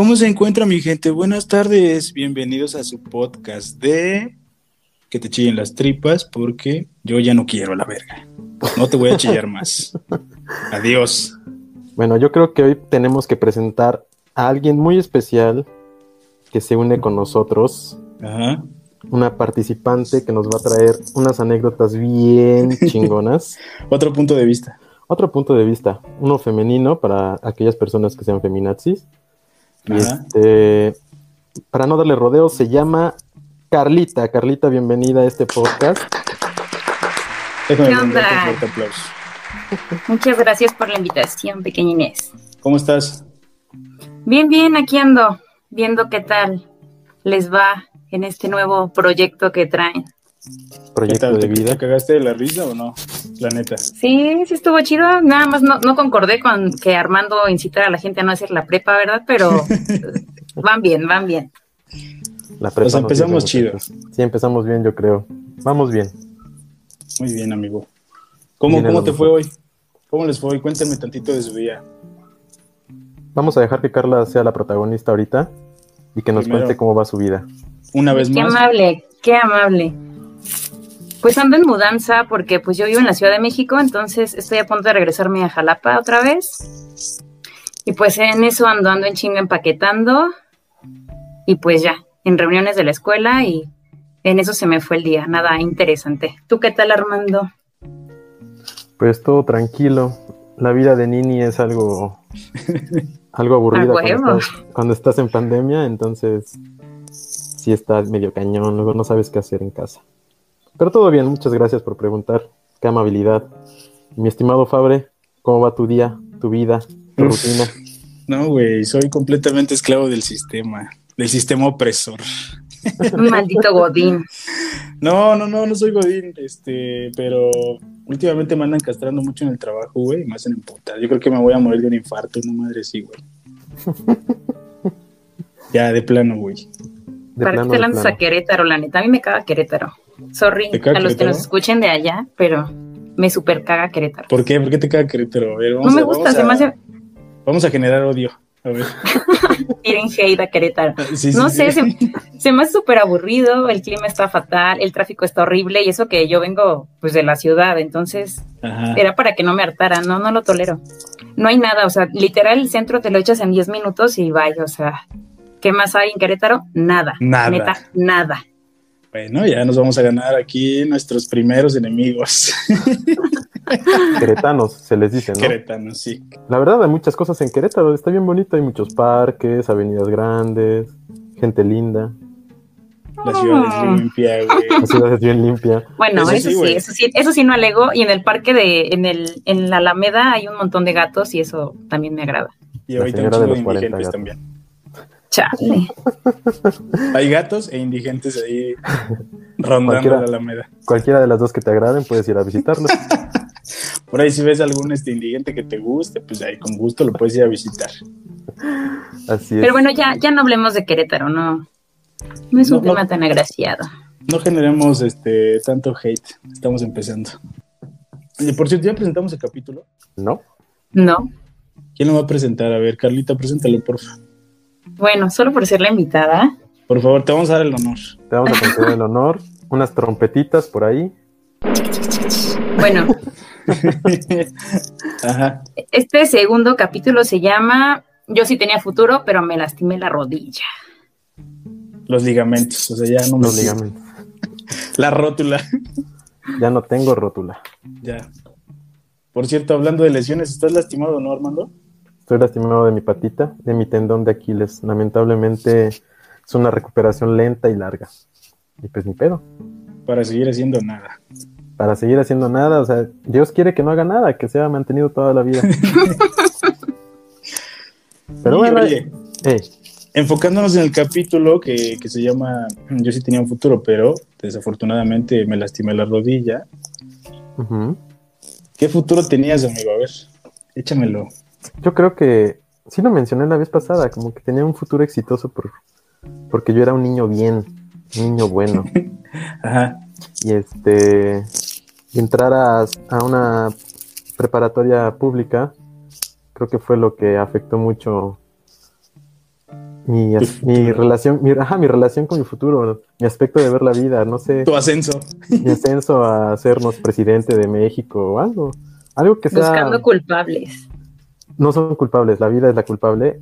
¿Cómo se encuentra mi gente? Buenas tardes, bienvenidos a su podcast de que te chillen las tripas porque yo ya no quiero la verga. No te voy a chillar más. Adiós. Bueno, yo creo que hoy tenemos que presentar a alguien muy especial que se une con nosotros. Ajá. Una participante que nos va a traer unas anécdotas bien chingonas. Otro punto de vista. Otro punto de vista, uno femenino para aquellas personas que sean feminazis. Y este, para no darle rodeo, se llama Carlita. Carlita, bienvenida a este podcast. Déjame ¿Qué onda? un fuerte aplauso. Muchas gracias por la invitación, pequeña Inés. ¿Cómo estás? Bien, bien, aquí ando, viendo qué tal les va en este nuevo proyecto que traen. ¿Qué Proyecto tal? de ¿Te, vida. te cagaste de la risa o no? La neta. Sí, sí estuvo chido. Nada más no, no concordé con que Armando incitara a la gente a no hacer la prepa, ¿verdad? Pero van bien, van bien. La prepa no empezamos muchachos. Sí, empezamos bien, yo creo. Vamos bien. Muy bien, amigo. ¿Cómo, cómo te fue hoy? ¿Cómo les fue hoy? Cuéntame tantito de su día. Vamos a dejar que Carla sea la protagonista ahorita y que nos Primero. cuente cómo va su vida. Una vez Qué más. amable, qué amable. Pues ando en mudanza porque pues yo vivo en la Ciudad de México, entonces estoy a punto de regresarme a Jalapa otra vez. Y pues en eso ando, ando en chinga empaquetando. Y pues ya, en reuniones de la escuela y en eso se me fue el día, nada interesante. ¿Tú qué tal, Armando? Pues todo tranquilo. La vida de Nini es algo, algo aburrida cuando estás, cuando estás en pandemia, entonces sí estás medio cañón, luego no sabes qué hacer en casa. Pero todo bien, muchas gracias por preguntar. Qué amabilidad. Mi estimado Fabre, ¿cómo va tu día, tu vida, tu Uf. rutina? No, güey, soy completamente esclavo del sistema, del sistema opresor. Maldito Godín. No, no, no, no soy Godín, este, pero últimamente me andan castrando mucho en el trabajo, güey, y me hacen emputar. Yo creo que me voy a morir de un infarto, no madre, sí, güey. ya, de plano, güey. ¿Para qué te lanzas a Querétaro, la neta? A mí me caga Querétaro. Sorry ¿Te caga a los que nos escuchen de allá, pero me super caga Querétaro. ¿Por qué? ¿Por qué te caga Querétaro? A ver, No me a- gusta, se me hace Vamos a generar odio. A ver. tiren hate a Querétaro. Sí, sí, No sí. sé, se, se me hace súper aburrido, el clima está fatal, el tráfico está horrible y eso que yo vengo pues de la ciudad, entonces Ajá. era para que no me hartara, no, no lo tolero. No hay nada, o sea, literal el centro te lo echas en 10 minutos y vaya, o sea, ¿qué más hay en Querétaro? Nada. Nada. Neta, nada. Bueno, ya nos vamos a ganar aquí nuestros primeros enemigos. Queretanos, se les dice, ¿no? Queretanos, sí. La verdad, hay muchas cosas en Querétaro, está bien bonito, hay muchos parques, avenidas grandes, gente linda, La ciudad Ah. es limpia, güey. la ciudad es bien limpia. Bueno, Eso eso, sí, eso sí, eso sí no alego. Y en el parque de, en el, en la Alameda hay un montón de gatos y eso también me agrada. Y ahorita un de de los 40 indigentes gatos. también. Chale. Hay gatos e indigentes ahí rondando Cualquiera. la Alameda. Cualquiera de las dos que te agraden puedes ir a visitarlos. Por ahí si ves algún este indigente que te guste, pues ahí con gusto lo puedes ir a visitar. Así es. Pero bueno, ya, ya no hablemos de Querétaro, no. No es un No, no. tema tan agraciado. No generemos este tanto hate. Estamos empezando. Oye, por cierto, ya presentamos el capítulo. ¿No? No. ¿Quién lo va a presentar? A ver, Carlita, preséntalo, por favor. Bueno, solo por ser la invitada. Por favor, te vamos a dar el honor. Te vamos a conceder el honor. Unas trompetitas por ahí. Bueno, Ajá. este segundo capítulo se llama Yo sí tenía futuro, pero me lastimé la rodilla. Los ligamentos, o sea, ya no me Los ligamentos. La rótula. Ya no tengo rótula. Ya. Por cierto, hablando de lesiones, ¿estás lastimado, no, Armando? Estoy lastimado de mi patita, de mi tendón de Aquiles. Lamentablemente es una recuperación lenta y larga. Y pues ni pedo. Para seguir haciendo nada. Para seguir haciendo nada, o sea, Dios quiere que no haga nada, que sea mantenido toda la vida. Pero bueno, oye, eh, enfocándonos en el capítulo que, que se llama Yo sí tenía un futuro, pero desafortunadamente me lastimé la rodilla. ¿Qué futuro tenías, amigo? A ver, échamelo. Yo creo que sí lo mencioné la vez pasada, como que tenía un futuro exitoso por, porque yo era un niño bien, un niño bueno. Ajá. y este y entrar a, a una preparatoria pública creo que fue lo que afectó mucho Mi, mi relación, mi, ajá, mi relación con mi futuro, mi aspecto de ver la vida, no sé, Tu ascenso. mi ascenso a sernos presidente de México o algo. Algo que sea. Buscando culpables. No son culpables, la vida es la culpable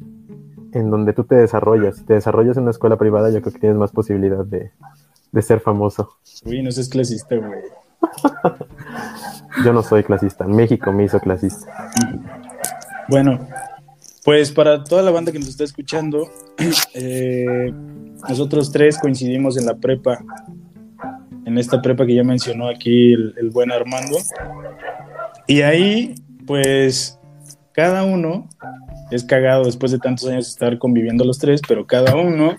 en donde tú te desarrollas. Si te desarrollas en una escuela privada, yo creo que tienes más posibilidad de, de ser famoso. Uy, no seas clasista, güey. Yo no soy clasista, México me hizo clasista. Bueno, pues para toda la banda que nos está escuchando, eh, nosotros tres coincidimos en la prepa, en esta prepa que ya mencionó aquí el, el buen Armando. Y ahí, pues, cada uno es cagado después de tantos años estar conviviendo los tres, pero cada uno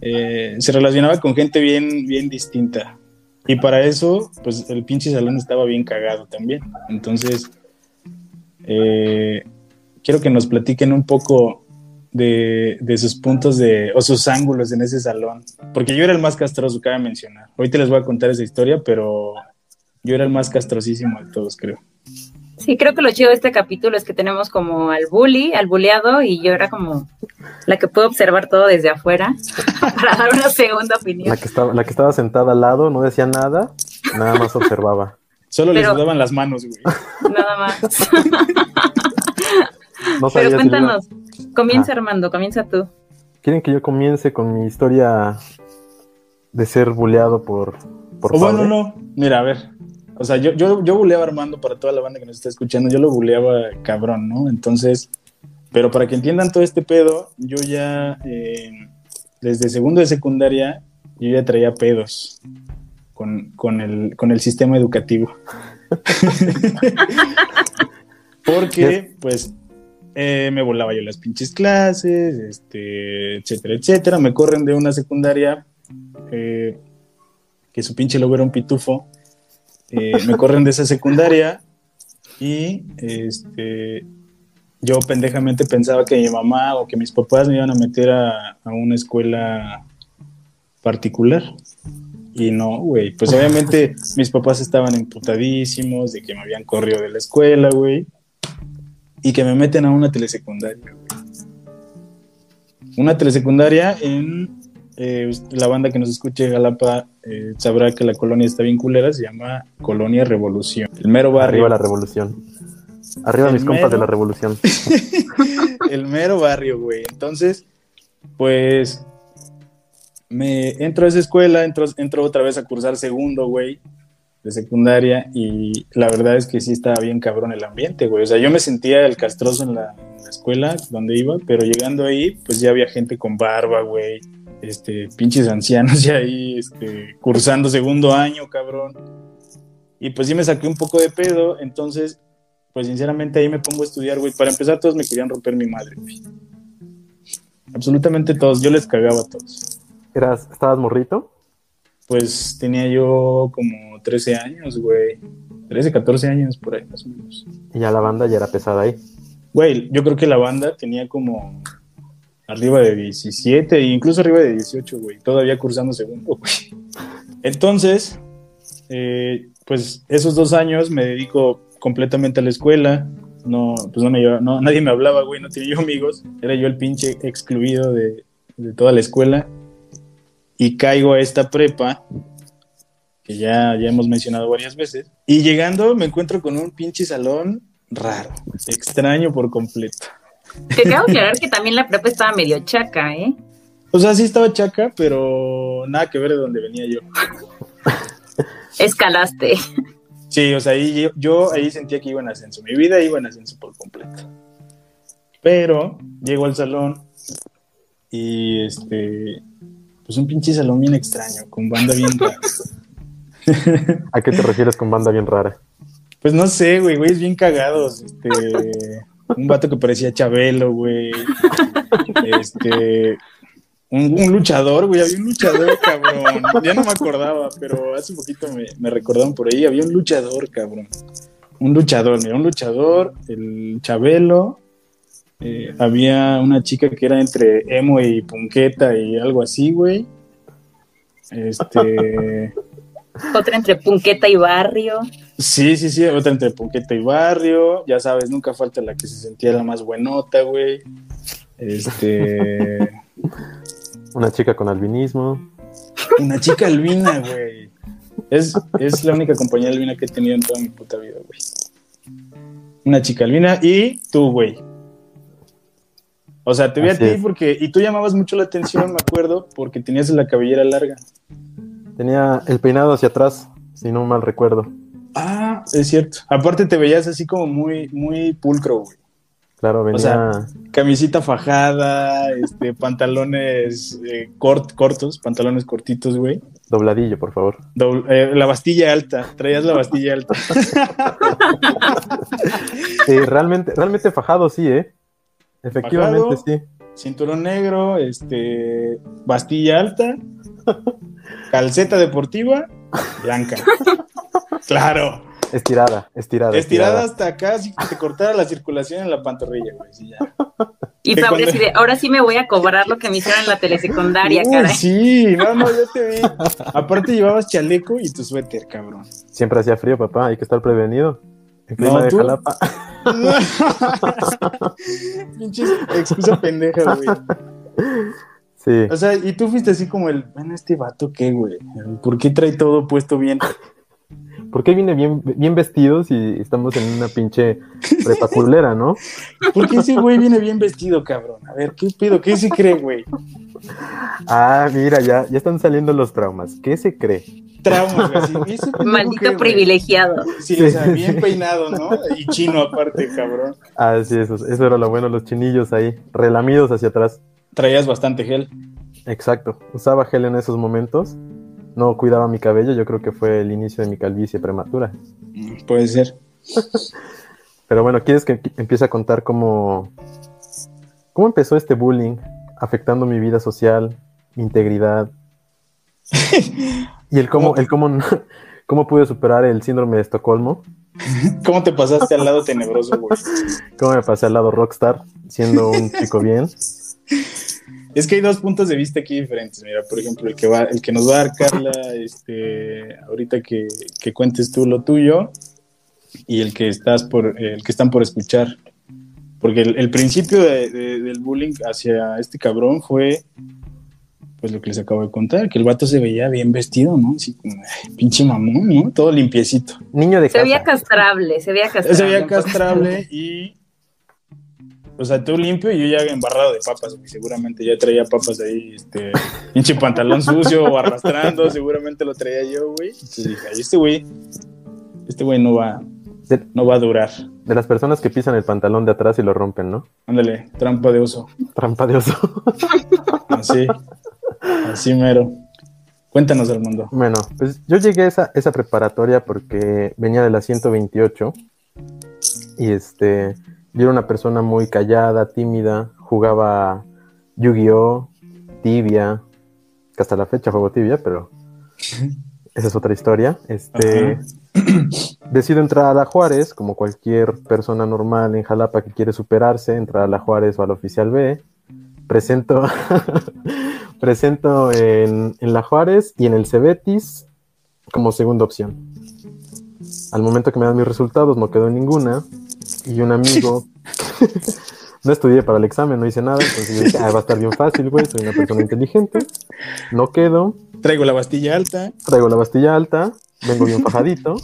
eh, se relacionaba con gente bien, bien distinta. Y para eso, pues el pinche salón estaba bien cagado también. Entonces, eh, quiero que nos platiquen un poco de, de sus puntos de, o sus ángulos en ese salón. Porque yo era el más castroso, cabe mencionar. Ahorita les voy a contar esa historia, pero yo era el más castrosísimo de todos, creo. Sí, creo que lo chido de este capítulo es que tenemos como al bully, al bulleado, y yo era como la que puedo observar todo desde afuera para dar una segunda opinión. La que, estaba, la que estaba sentada al lado no decía nada, nada más observaba. Solo les Pero- sudaban las manos, güey. Nada más. No Pero si cuéntanos, comienza Ah. Armando, comienza tú. ¿Quieren que yo comience con mi historia de ser buleado por, por O bueno, no. Mira, a ver. O sea, yo, yo, yo buleaba a Armando para toda la banda que nos está escuchando. Yo lo buleaba cabrón, ¿no? Entonces, pero para que entiendan todo este pedo, yo ya, eh, desde segundo de secundaria, yo ya traía pedos con, con, el, con el sistema educativo. Porque, pues, eh, me volaba yo las pinches clases, este, etcétera, etcétera. Me corren de una secundaria eh, que su pinche logo era un pitufo. Eh, me corren de esa secundaria y este, yo pendejamente pensaba que mi mamá o que mis papás me iban a meter a, a una escuela particular. Y no, güey. Pues obviamente mis papás estaban emputadísimos de que me habían corrido de la escuela, güey. Y que me meten a una telesecundaria, güey. Una telesecundaria en eh, la banda que nos escuche de Jalapa eh, sabrá que la colonia está bien culera, se llama Colonia Revolución. El mero barrio. Arriba la revolución. Arriba El mis compas de la revolución. el mero barrio, güey. Entonces, pues me entro a esa escuela, entro, entro otra vez a cursar segundo, güey, de secundaria, y la verdad es que sí estaba bien cabrón el ambiente, güey. O sea, yo me sentía el castroso en la, en la escuela donde iba, pero llegando ahí, pues ya había gente con barba, güey. Este, pinches ancianos ya ahí, este, cursando segundo año, cabrón. Y pues sí me saqué un poco de pedo, entonces pues sinceramente ahí me pongo a estudiar, güey. Para empezar, todos me querían romper mi madre, güey. Absolutamente todos. Yo les cagaba a todos. Eras, ¿Estabas morrito? Pues tenía yo como 13 años, güey. 13, 14 años por ahí, más o menos. Y ya la banda ya era pesada ahí. Güey, yo creo que la banda tenía como arriba de 17 e incluso arriba de 18, güey. Todavía cursando segundo, güey. Entonces, eh, pues esos dos años me dedico completamente a la escuela. No, pues no me llevaba- no, nadie me hablaba, güey, no tenía amigos. Era yo el pinche excluido de, de toda la escuela. Y caigo a esta prepa, que ya, ya hemos mencionado varias veces. Y llegando me encuentro con un pinche salón raro, extraño por completo. Te acabo de aclarar que también la prepa estaba medio chaca, ¿eh? O sea, sí estaba chaca, pero nada que ver de donde venía yo. Escalaste. Sí, o sea, ahí yo, yo ahí sentía que iba en ascenso. Mi vida iba en ascenso por completo. Pero llego al salón y este, pues un pinche salón bien extraño, con banda bien rara. ¿A qué te refieres con banda bien rara? Pues no sé, güey, güeyes bien cagados. Este, un vato que parecía Chabelo, güey. Este, un, un luchador, güey, había un luchador, cabrón. Ya no me acordaba, pero hace poquito me, me recordaron por ahí. Había un luchador, cabrón. Un luchador, mira, un luchador, el Chabelo. Eh, había una chica que era entre emo y punqueta y algo así, güey. Este. Otra entre punqueta y barrio. Sí, sí, sí, otra entre Punqueta y Barrio, ya sabes, nunca falta la que se sentía la más buenota, güey. Este, Una chica con albinismo. Una chica albina, güey. Es, es la única compañía albina que he tenido en toda mi puta vida, güey. Una chica albina y tú, güey. O sea, te vi a ti es. porque. Y tú llamabas mucho la atención, me acuerdo, porque tenías la cabellera larga. Tenía el peinado hacia atrás, si no mal recuerdo. Ah, es cierto. Aparte te veías así como muy, muy pulcro, güey. Claro, venía. sea, Camisita fajada, este, pantalones eh, cort- cortos, pantalones cortitos, güey. dobladillo, por favor. Eh, la bastilla alta, traías la bastilla alta. Sí, realmente, realmente fajado, sí, ¿eh? Efectivamente, Fajado. sí. Cinturón negro, este, bastilla alta, calceta deportiva, blanca. Claro, Estirada, estirada. estirada hasta acá, así que te cortara la circulación en la pantorrilla, güey. sí, ya. Y cuando- de, ahora sí me voy a cobrar lo que me hicieron en la telesecundaria, Uy, caray. sí, no, no, yo te vi. Aparte llevabas chaleco y tu suéter, cabrón. Siempre hacía frío, papá, hay que estar prevenido. El clima No, de tú- Jalapa. Excusa pendeja, güey. Sí. O sea, y tú fuiste así como el, bueno, este vato, ¿qué, güey? ¿Por qué trae todo puesto bien? ¿Por qué viene bien, bien vestido si estamos en una pinche prepa culera, no? ¿Por qué ese güey viene bien vestido, cabrón? A ver, ¿qué pido? ¿Qué se cree, güey? Ah, mira, ya, ya están saliendo los traumas. ¿Qué se cree? Traumas, güey. así, ¿y ese pendejo qué, Maldito güey? privilegiado. Sí, o sea, bien peinado, ¿no? Y chino aparte, cabrón. Ah, sí, eso, eso era lo bueno, los chinillos ahí, relamidos hacia atrás. Traías bastante gel. Exacto. Usaba gel en esos momentos. No cuidaba mi cabello, yo creo que fue el inicio de mi calvicie prematura. Mm, Puede ser. Pero bueno, ¿quieres que empi- empiece a contar cómo, cómo empezó este bullying afectando mi vida social, mi integridad? y el cómo, el cómo, cómo pude superar el síndrome de Estocolmo, ¿Cómo te pasaste al lado tenebroso, güey? cómo me pasé al lado rockstar, siendo un chico bien. Es que hay dos puntos de vista aquí diferentes. Mira, por ejemplo, el que va, el que nos va a dar Carla, este, ahorita que, que cuentes tú lo tuyo, y el que estás por, el que están por escuchar. Porque el, el principio de- de- del bullying hacia este cabrón fue pues lo que les acabo de contar, que el vato se veía bien vestido, ¿no? Así como, pinche mamón, ¿no? Todo limpiecito. Niño de Se veía casa. castrable, se veía castrable. Se veía castrable y. O sea, tú limpio y yo ya embarrado de papas, güey. Seguramente ya traía papas ahí, este. Pinche pantalón sucio o arrastrando, seguramente lo traía yo, güey. Entonces dije, "Ay, este güey. Este güey no va. De, No va a durar. de las personas que pisan el pantalón de atrás y lo rompen, ¿no? Ándale, trampa de oso. Trampa de oso. Así. Así mero. Cuéntanos, Armando. Bueno, pues yo llegué a esa, esa preparatoria porque venía de la 128 y este, yo era una persona muy callada, tímida, jugaba Yu-Gi-Oh, Tibia, que hasta la fecha juego Tibia, pero esa es otra historia. Este, decido entrar a la Juárez, como cualquier persona normal en Jalapa que quiere superarse, entrar a la Juárez o al Oficial B. Presento, presento en, en la Juárez y en el Cebetis como segunda opción. Al momento que me dan mis resultados no quedó ninguna y un amigo no estudié para el examen, no hice nada, entonces yo dije, "Ah, va a estar bien fácil, güey, soy una persona inteligente, no quedo, Traigo la bastilla alta. traigo la bastilla alta, vengo bien fajadito,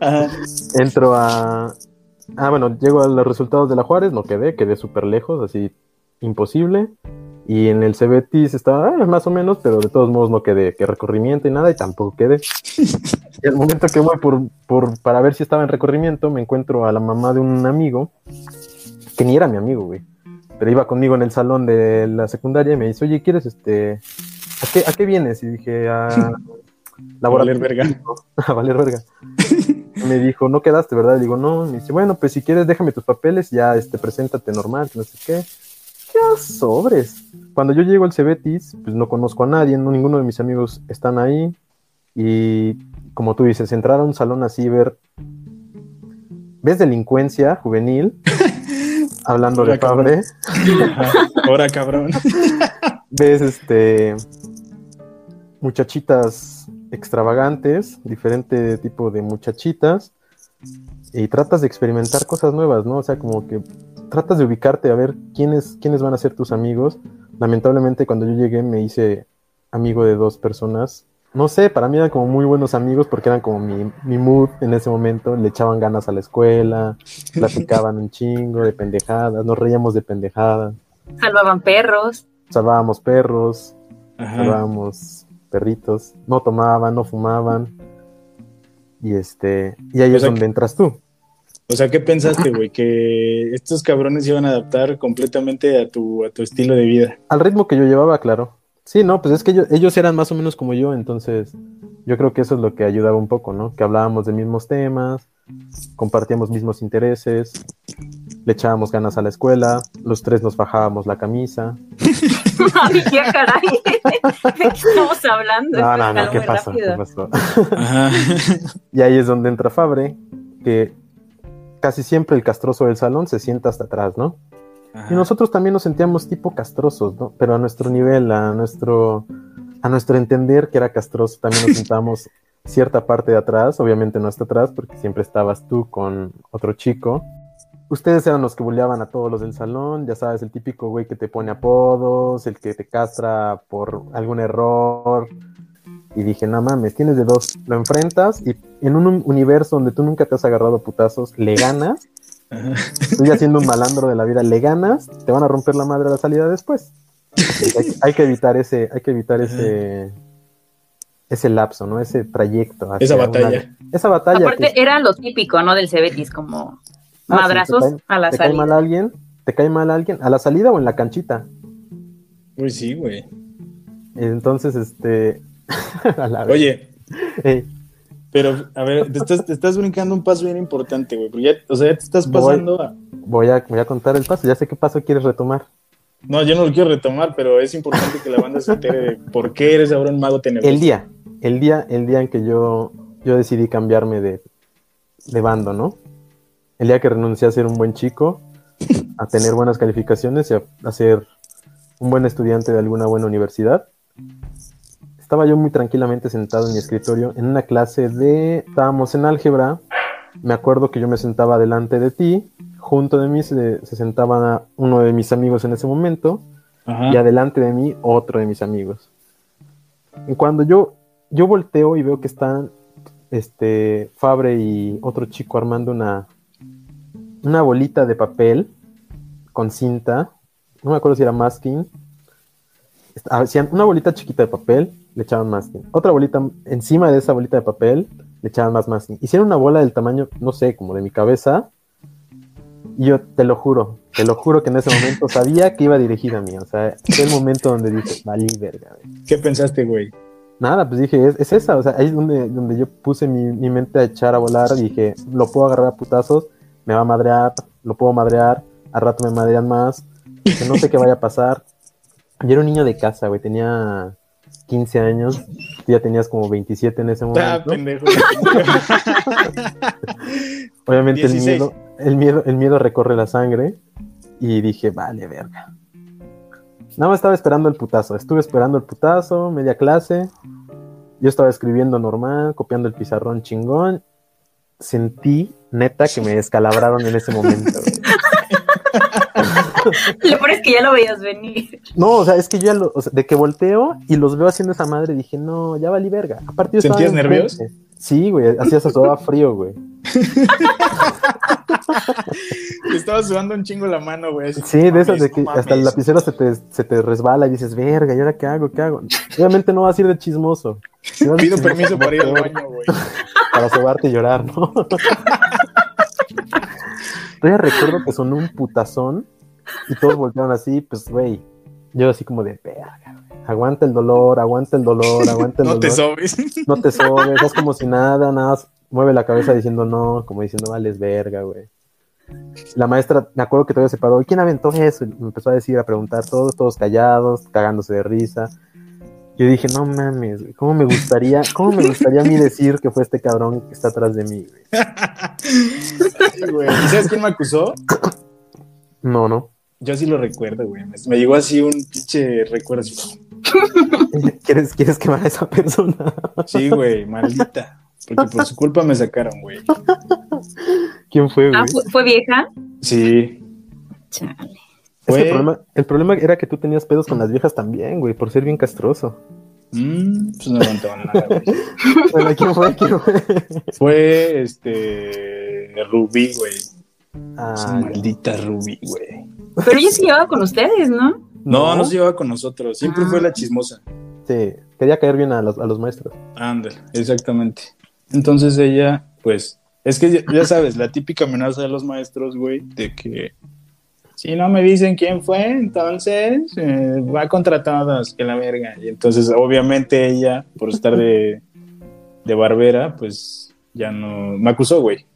Ajá. entro a... Ah, bueno, llego a los resultados de la Juárez, no quedé, quedé súper lejos, así imposible. Y en el Cebetis estaba ah, más o menos, pero de todos modos no quedé, que recorrimiento y nada, y tampoco quedé. Y al momento que voy por, por, para ver si estaba en recorrimiento, me encuentro a la mamá de un amigo, que ni era mi amigo, güey. Pero iba conmigo en el salón de la secundaria y me dice, oye, ¿quieres este... ¿A qué, a qué vienes? Y dije, a... valer verga. A valer verga. me dijo, no quedaste, ¿verdad? Le digo, no. Me dice, bueno, pues si quieres, déjame tus papeles, ya este, preséntate normal, no sé qué. Ya sobres. Cuando yo llego al Cebetis, pues no conozco a nadie, no, ninguno de mis amigos están ahí. Y como tú dices, entrar a un salón así, ver. ¿Ves delincuencia juvenil? Hablando de. Fabre. Ahora, cabrón. ves este muchachitas extravagantes, diferente tipo de muchachitas, y tratas de experimentar cosas nuevas, ¿no? O sea, como que tratas de ubicarte a ver quiénes, quiénes van a ser tus amigos. Lamentablemente cuando yo llegué me hice amigo de dos personas. No sé, para mí eran como muy buenos amigos porque eran como mi, mi mood en ese momento. Le echaban ganas a la escuela, platicaban un chingo de pendejadas, nos reíamos de pendejadas, Salvaban perros. salvábamos perros, Ajá. salvábamos perritos, no tomaban, no fumaban. Y este, y ahí es donde que- entras tú. O sea, ¿qué pensaste, güey? Que estos cabrones iban a adaptar completamente a tu, a tu estilo de vida. Al ritmo que yo llevaba, claro. Sí, no, pues es que ellos, ellos eran más o menos como yo, entonces yo creo que eso es lo que ayudaba un poco, ¿no? Que hablábamos de mismos temas, compartíamos mismos intereses, le echábamos ganas a la escuela, los tres nos bajábamos la camisa. Ay, qué caray. ¿De qué estamos hablando? No, no, no, ¿qué pasó? ¿Qué rápido. pasó? Ajá. Y ahí es donde entra Fabre, que casi siempre el castroso del salón se sienta hasta atrás, ¿no? Y nosotros también nos sentíamos tipo castrosos, ¿no? Pero a nuestro nivel, a nuestro, a nuestro entender que era castroso, también nos sentábamos cierta parte de atrás, obviamente no hasta atrás, porque siempre estabas tú con otro chico. Ustedes eran los que bulleaban a todos los del salón, ya sabes, el típico güey que te pone apodos, el que te castra por algún error. Y dije, no mames, tienes de dos, lo enfrentas y en un universo donde tú nunca te has agarrado a putazos, le ganas estoy haciendo un malandro de la vida, le ganas, te van a romper la madre a la salida después. Hay, hay que evitar ese, hay que evitar ese, ese lapso, ¿no? Ese trayecto. hacia Esa una- batalla. esa batalla. Aparte, que- era lo típico, ¿no? Del Cebetis, como Ah, madrazos cae- a la te cae mal salida. alguien, te cae mal alguien, a la salida o en la canchita. Uy, sí, güey. Entonces, este. Oye, pero, a ver, te estás, te estás brincando un paso bien importante, güey. ya, o sea, ya te estás Voy. pasando a... voy, a, voy a contar el paso. Ya sé qué paso quieres retomar. No, yo no lo quiero retomar, pero es importante que la banda se entere de por qué eres ahora un mago tenebroso. El día, el día, el día en que yo, yo decidí cambiarme de, de bando, ¿no? El día que renuncié a ser un buen chico, a tener buenas calificaciones y a, a ser un buen estudiante de alguna buena universidad. Estaba yo muy tranquilamente sentado en mi escritorio en una clase de... Estábamos en álgebra. Me acuerdo que yo me sentaba delante de ti. Junto de mí se, se sentaba uno de mis amigos en ese momento Ajá. y adelante de mí otro de mis amigos. Y cuando yo, yo volteo y veo que están este, Fabre y otro chico armando una, una bolita de papel con cinta, no me acuerdo si era masking, hacían una bolita chiquita de papel, le echaban masking, otra bolita encima de esa bolita de papel, le echaban más masking. Hicieron una bola del tamaño, no sé, como de mi cabeza, y yo te lo juro, te lo juro que en ese momento sabía que iba dirigida a mí. O sea, fue el momento donde dije, valí verga. güey". ¿Qué pensaste, güey? Nada, pues dije, es, es esa. O sea, ahí es donde, donde yo puse mi, mi mente a echar a volar. Dije, lo puedo agarrar a putazos, me va a madrear, lo puedo madrear, al rato me madrean más, que no sé qué vaya a pasar. Yo era un niño de casa, güey, tenía 15 años, tú ya tenías como 27 en ese Ah, momento. pendejo. Obviamente el 16. miedo, el miedo, el miedo recorre la sangre y dije, vale, verga. Nada más estaba esperando el putazo. Estuve esperando el putazo, media clase. Yo estaba escribiendo normal, copiando el pizarrón chingón. Sentí, neta, que me descalabraron en ese momento. Lo peor es que ya lo veías venir. No, o sea, es que yo ya lo- o sea, de que volteo y los veo haciendo esa madre, dije, no, ya valí verga. Aparte yo ¿Sentías nervios? Sí, güey, hacía sudaba frío, güey. Te estaba sudando un chingo la mano, güey. Sí, no de esas mames, de que no hasta el lapicero se te, se te resbala y dices, verga, ¿y ahora qué hago? ¿Qué hago? Obviamente no vas a ir de chismoso. Pido chismoso, permiso para ir al baño, güey. Para sobarte y llorar, ¿no? Todavía recuerdo que sonó un putazón y todos voltearon así, pues, güey. Yo así como de, verga, güey. Aguanta el dolor, aguanta el dolor, aguanta el No dolor. te sobes. no te sobes, haz como si nada, nada más mueve la cabeza diciendo no, como diciendo vales verga, güey. La maestra, me acuerdo que todavía se paró, ¿y quién aventó eso? Y me empezó a decir, a preguntar, todos, todos callados, cagándose de risa. Yo dije, no mames, güey, ¿cómo me gustaría, cómo me gustaría a mí decir que fue este cabrón que está atrás de mí, güey? Sí, güey. ¿Y sabes quién me acusó? No, no. Yo sí lo recuerdo, güey. Me, me llegó así un pinche recuerdo. Así. ¿Quieres, ¿Quieres quemar a esa persona? Sí, güey, maldita. Porque por su culpa me sacaron, güey. ¿Quién fue, güey? Ah, ¿fue, fue vieja? Sí. Chale. Es que el, problema, el problema era que tú tenías pedos con las viejas también, güey, por ser bien castroso. Mm, pues no aguantaba nada, güey. Bueno, ¿quién fue? ¿Quién fue? Fue este. Rubí, güey. Ah, Esa maldita Rubí, güey. Pero ella sí llevaba con ustedes, ¿no? No, no se llevaba con nosotros. Siempre Ah. fue la chismosa. Sí, quería caer bien a los, a los maestros. Ándale, exactamente. Entonces ella, pues, es que ya, ya sabes, la típica amenaza de los maestros, güey, de que si no me dicen quién fue, entonces eh, va contra todos, que la verga. Y entonces, obviamente, ella, por estar de, de barbera, pues ya no. Me acusó, güey.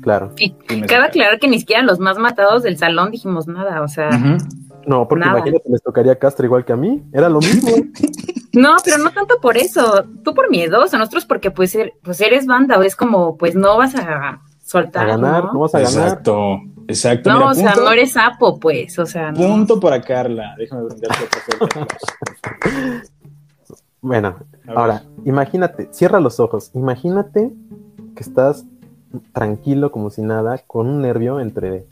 Claro. Y me cabe aclarar que ni siquiera los más matados del salón dijimos nada, o sea. No, porque Nada. imagínate, les tocaría Castro igual que a mí. Era lo mismo. No, pero no tanto por eso. Tú por miedoso, nosotros porque pues, er- pues eres banda, o es como, pues no vas a soltar. A ganar, ¿no? no vas a ganar. Exacto, exacto. No, Mira, o sea, no eres sapo, pues, o sea, no. Punto para Carla. Déjame brindarte otro fuerte aplauso. Bueno, A ahora, imagínate, cierra los ojos. Imagínate que estás tranquilo como si nada, con un nervio entre,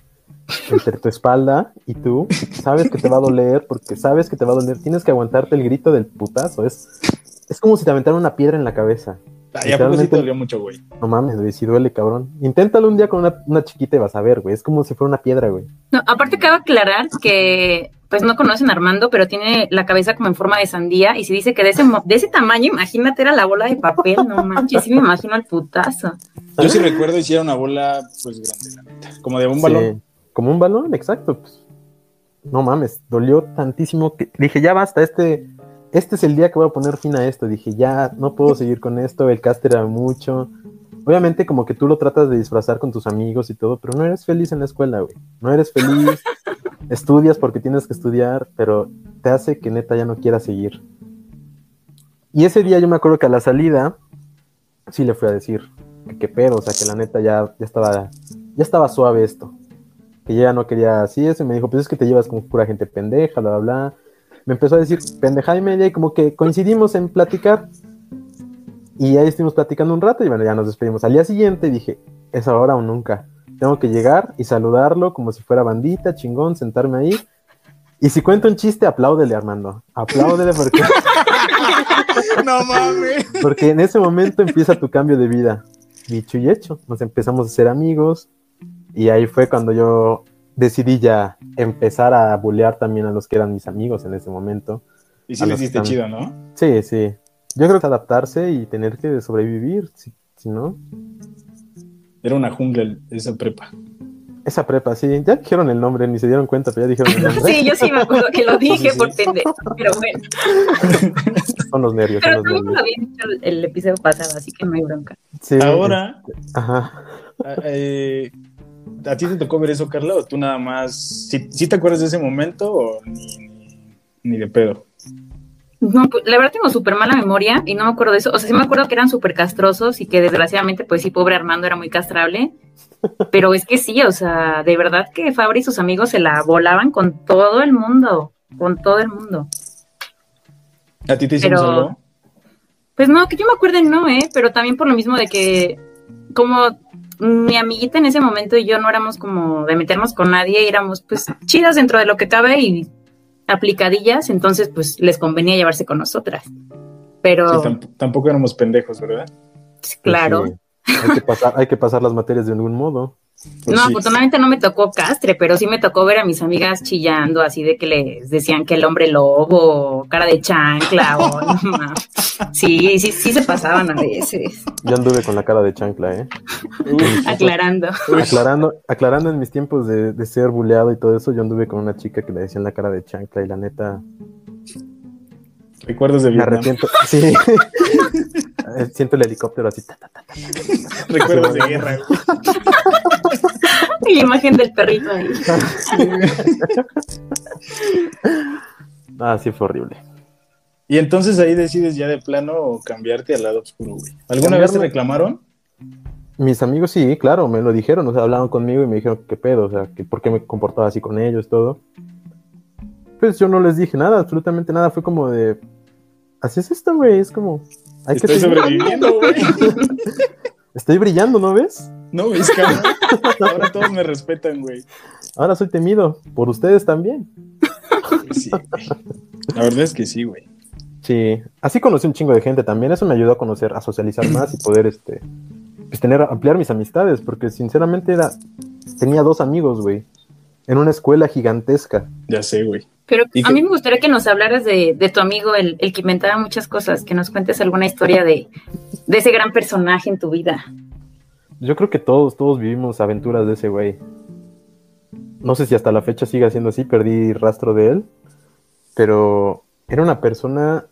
entre tu espalda y tú. Sabes que te va a doler porque sabes que te va a doler. Tienes que aguantarte el grito del putazo. Es, es como si te aventaran una piedra en la cabeza. Ay, ¿a poco sí te dolió mucho, güey? No mames, güey, si duele, cabrón. Inténtalo un día con una, una chiquita y vas a ver, güey. Es como si fuera una piedra, güey. No, aparte cabe aclarar que pues no conocen a Armando, pero tiene la cabeza como en forma de sandía y si dice que de ese, mo- de ese tamaño, imagínate era la bola de papel, no manches, sí me imagino el putazo. Yo sí recuerdo era una bola, pues grande, la neta. Como de un balón. Sí, como un balón, exacto. pues. no mames, dolió tantísimo que dije, ya basta, este, este es el día que voy a poner fin a esto. Dije, ya no puedo seguir con esto, el cast era mucho. Obviamente como que tú lo tratas de disfrazar con tus amigos y todo, pero no eres feliz en la escuela, güey. No eres feliz, estudias porque tienes que estudiar, pero te hace que neta ya no quieras seguir. Y ese día yo me acuerdo que a la salida sí le fui a decir que qué pedo, o sea, que la neta ya, ya estaba ya estaba suave esto. Que ya no quería así eso y me dijo, pues es que te llevas como pura gente pendeja, bla, bla, bla. Me empezó a decir pendejada y media y como que coincidimos en platicar. Y ahí estuvimos platicando un rato y bueno, ya nos despedimos. Al día siguiente dije, es ahora o nunca. Tengo que llegar y saludarlo como si fuera bandita, chingón, sentarme ahí. Y si cuento un chiste, apláudele, Armando. Apláudele porque, No mames. porque en ese momento empieza tu cambio de vida. Dicho y hecho. Nos empezamos a ser amigos. Y ahí fue cuando yo decidí ya empezar a bulear también a los que eran mis amigos en ese momento. Y sí le que hiciste están- chido, ¿no? Sí, sí. Yo creo que adaptarse y tener que sobrevivir, si, si no. Era una jungla esa prepa. Esa prepa, sí. Ya dijeron el nombre, ni se dieron cuenta, pero ya dijeron el nombre. Sí, yo sí me acuerdo que lo dije Sí, sí. por pendejo, pero bueno. Son los nervios, son Pero los me lo había dicho el, el episodio pasado, así que no hay bronca. Sí, Ahora, Ajá. eh, ¿a ti te tocó ver eso, Carla? ¿O tú nada más? ¿Sí, sí te acuerdas de ese momento o ni, ni, ni de pedo? No, pues, la verdad tengo súper mala memoria y no me acuerdo de eso. O sea, sí me acuerdo que eran súper castrosos y que desgraciadamente, pues sí, pobre Armando era muy castrable. Pero es que sí, o sea, de verdad que Fabri y sus amigos se la volaban con todo el mundo, con todo el mundo. ¿A ti te hicimos Pero- algo? Pues no, que yo me acuerde no, ¿eh? Pero también por lo mismo de que como mi amiguita en ese momento y yo no éramos como de meternos con nadie, éramos pues chidas dentro de lo que cabe y aplicadillas, entonces pues les convenía llevarse con nosotras. Pero Sí, tamp- tampoco éramos pendejos, ¿verdad? claro, Sí. Hay que, pasar, hay que pasar las materias de algún modo. Pues no, sí. afortunadamente no me tocó castre, pero sí me tocó ver a mis amigas chillando, así de que les decían que el hombre lobo, cara de chancla, o no, sí, sí, sí se pasaban a veces, Yo anduve con la cara de chancla, ¿eh? Uy, aclarando. uy. Aclarando, aclarando en mis tiempos de, de ser buleado y todo eso, yo anduve con una chica que le decían la cara de chancla y la neta Recuerdos de me Vietnam. arrepiento. Sí. Eh, Siento el helicóptero así. ta, ta, ta. Recuerdos de guerra. Y la imagen del perrito ahí. Ah, sí, fue horrible. Y entonces ahí decides ya de plano cambiarte al lado oscuro, güey. ¿Alguna vez te reclamaron? Mis amigos sí, claro, me lo dijeron, o sea, hablaron conmigo y me dijeron qué pedo, o sea, que por qué me comportaba así con ellos, todo. Pues yo no les dije nada, absolutamente nada, fue como de, así es esto, güey, es como, hay que Estoy seguir. sobreviviendo, güey. Estoy brillando, ¿no ves? No, es cabrón. Ahora todos me respetan, güey. Ahora soy temido por ustedes también. Sí, güey. La verdad es que sí, güey. Sí, así conocí un chingo de gente también. Eso me ayudó a conocer, a socializar más y poder, este, pues tener, ampliar mis amistades, porque sinceramente era, tenía dos amigos, güey, en una escuela gigantesca. Ya sé, güey. Pero ¿Y a qué? mí me gustaría que nos hablaras de, de tu amigo, el, el que inventaba muchas cosas, que nos cuentes alguna historia de, de ese gran personaje en tu vida. Yo creo que todos, todos vivimos aventuras de ese güey. No sé si hasta la fecha sigue siendo así, perdí rastro de él, pero era una persona,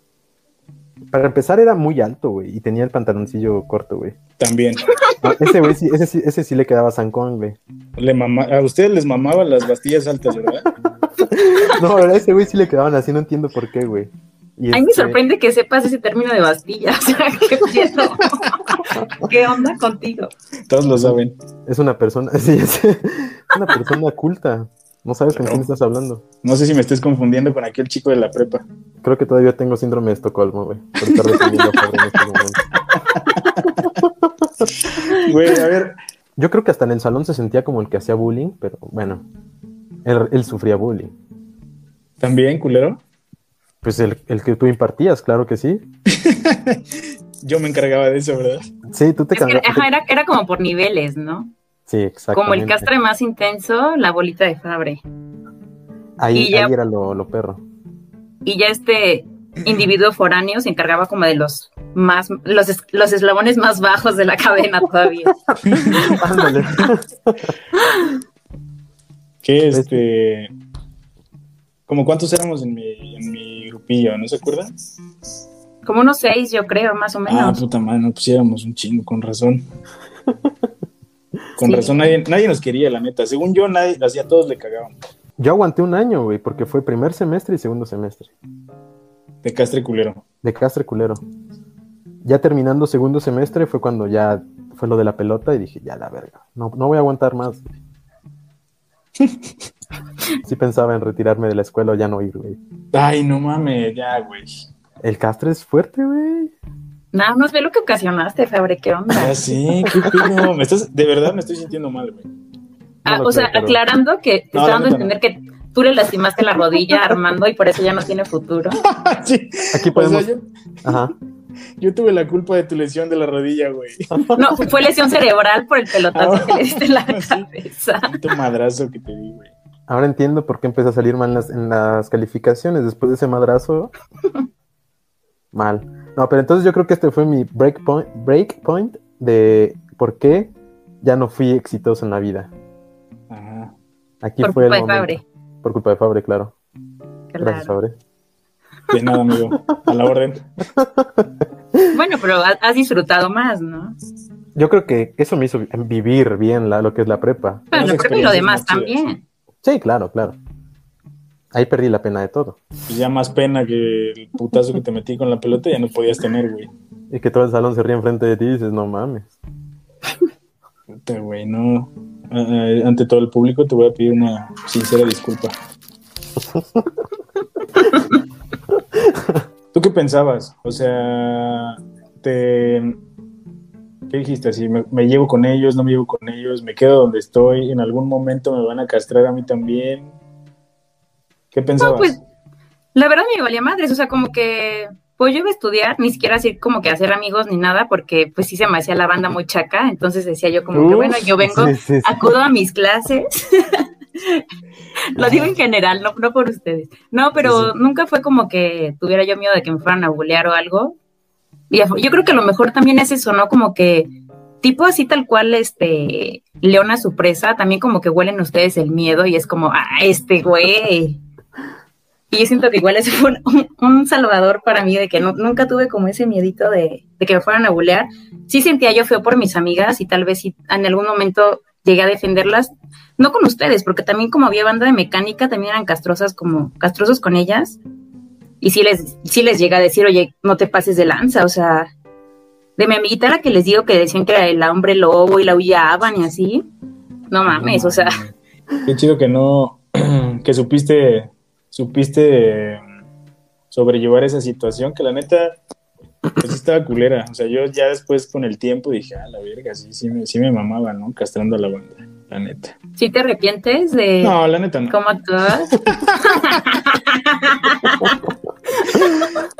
para empezar era muy alto, güey, y tenía el pantaloncillo corto, güey. También. Ah, Ese güey sí, ese, sí- ese sí le quedaba zancón, güey. Le mama- a ustedes les mamaban las bastillas altas, ¿verdad? No, a ese güey sí le quedaban así, no entiendo por qué, güey. Y A mí me este, sorprende que sepas ese término de Bastilla. O sea, qué. ¿Qué onda contigo? Todos lo saben. Es una persona, sí, es una persona culta. No sabes con quién estás hablando. No sé si me estés confundiendo con aquel chico de la prepa. Creo que todavía tengo síndrome de Estocolmo, güey, por estar defendiendo a Fabri en este momento. Güey, a ver. Yo creo que hasta en el salón se sentía como el que hacía bullying, pero bueno, él, él sufría bullying. ¿También, culero? Pues el, el que tú impartías, claro que sí. Yo me encargaba de eso, ¿verdad? Sí, tú te cargas- ajá, era, era como por niveles, ¿no? Sí, exactamente. Como el castre más intenso, la bolita de Fabre. Ahí, y ya- ahí era lo, lo perro. Y ya este individuo foráneo se encargaba como de los más, los, es- los eslabones más bajos de la cadena todavía. Que este. Como cuántos éramos en mi, en mi grupillo, ¿no se acuerdan? Como unos seis, yo creo, más o Ah, menos. puta madre, no pusiéramos un chingo, con razón. Con Sí. razón, nadie, nadie nos quería, la neta. Según yo, nadie, así a todos le cagaban. Yo aguanté un año, güey, porque fue primer semestre y segundo semestre. De castre culero. De castre culero. Ya terminando segundo semestre fue cuando ya fue lo de la pelota y dije, ya la verga, no, no voy a aguantar más. Sí pensaba en retirarme de la escuela o ya no ir, güey. Ay, no mames, ya, güey. El castre es fuerte, güey. Nada más ve lo que ocasionaste, Fabre, ¿qué onda? Ya sé, qué pedo. Me estás, de verdad me estoy sintiendo mal, güey. Ah, No o sea, pero- aclarando que te No, dando a entender que tú le lastimaste la rodilla a Armando y por eso ya no tiene futuro. sí. Aquí O podemos. sea, yo, Ajá. yo tuve la culpa de tu lesión de la rodilla, güey. No, fue lesión cerebral por el pelotazo que le diste en la Sí. cabeza. Tanto madrazo que te di, güey. Ahora entiendo por qué empecé a salir mal en las, en las calificaciones después de ese madrazo. mal. No, pero entonces yo creo que este fue mi break point, break point de por qué ya no fui exitoso en la vida. Ajá. Aquí Por fue el momento. Fabre. Por culpa de Fabre, claro. Gracias. Fabre. De nada, amigo. A la orden. Bueno, pero ha- has disfrutado más, ¿no? Yo creo que eso me hizo vivir bien la, lo que es la prepa. Unas la prepa y lo demás también. Sí, claro, claro. Ahí perdí la pena de todo. Pues ya más pena que el putazo que te metí con la pelota ya no podías tener, güey. Y que todo el salón se ríe enfrente de ti y dices, no mames. Puta, güey, no. Ah, ante todo el público te voy a pedir una sincera disculpa. ¿Tú qué pensabas? O sea, te... ¿Qué dijiste? Así, me, me llevo con ellos, no me llevo con ellos, me quedo donde estoy, en algún momento me van a castrar a mí también. ¿Qué pensabas? No, pues la verdad me valía madres, o sea, como que pues yo iba a estudiar, ni siquiera así como que hacer amigos ni nada, porque pues sí se me hacía la banda muy chaca, entonces decía yo como que bueno, yo vengo, sí, sí, sí. acudo a mis clases. Lo digo en general, no, no por ustedes. No, pero nunca fue como que tuviera yo miedo de que me fueran a bulear o algo. Y yo creo que a lo mejor también es eso, ¿no? Como que tipo así tal cual, este, Leona su presa, también como que huelen ustedes el miedo y es como, ah, este güey. Y yo siento que igual ese fue un, un- salvador para mí, de que no- nunca tuve como ese miedito de, de que me fueran a bulear. Sí sentía yo feo por mis amigas y tal vez sí en algún momento llegué a defenderlas, no con ustedes, porque también como había banda de mecánica, también eran castrosas como, castrosos con ellas. Y sí les, sí les llega a decir, oye, no te pases de lanza, o sea, de mi amiguita la que les digo que decían que era el hombre lobo y la huyaban y así. No mames, o sea, Qué chido que no, que supiste, supiste eh, sobrellevar esa situación, que la neta, pues estaba culera. O sea, yo ya después con el tiempo dije, ah, la verga, sí, sí me, sí me mamaba, ¿no? Castrando a la banda. la neta. ¿Sí te arrepientes de No, la neta no. cómo actúas?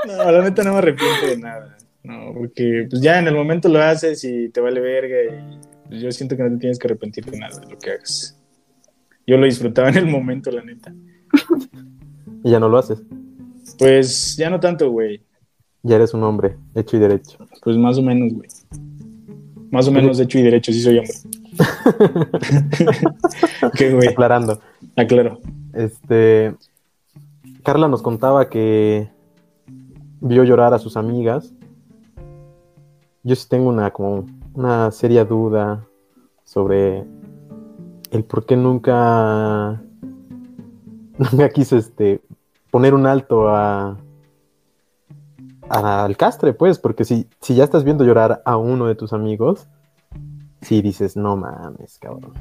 No, la neta no me arrepiento de nada. No, porque pues ya en el momento lo haces y te vale verga y pues, yo siento que no te tienes que arrepentir de nada de lo que hagas. Yo lo disfrutaba en el momento, la neta. Y ya no lo haces. Pues ya no tanto, güey. Ya eres un hombre, hecho y derecho. Pues más o menos, güey. Más o menos hecho y derecho, sí soy hombre. ¿Qué, güey? Aclarando. Aclaro. Este. Carla nos contaba que vio llorar a sus amigas. Yo sí tengo una como una seria duda sobre el por qué nunca nunca quiso este poner un alto a al castre, pues, porque si, si ya estás viendo llorar a uno de tus amigos, si dices, no mames, cabrón.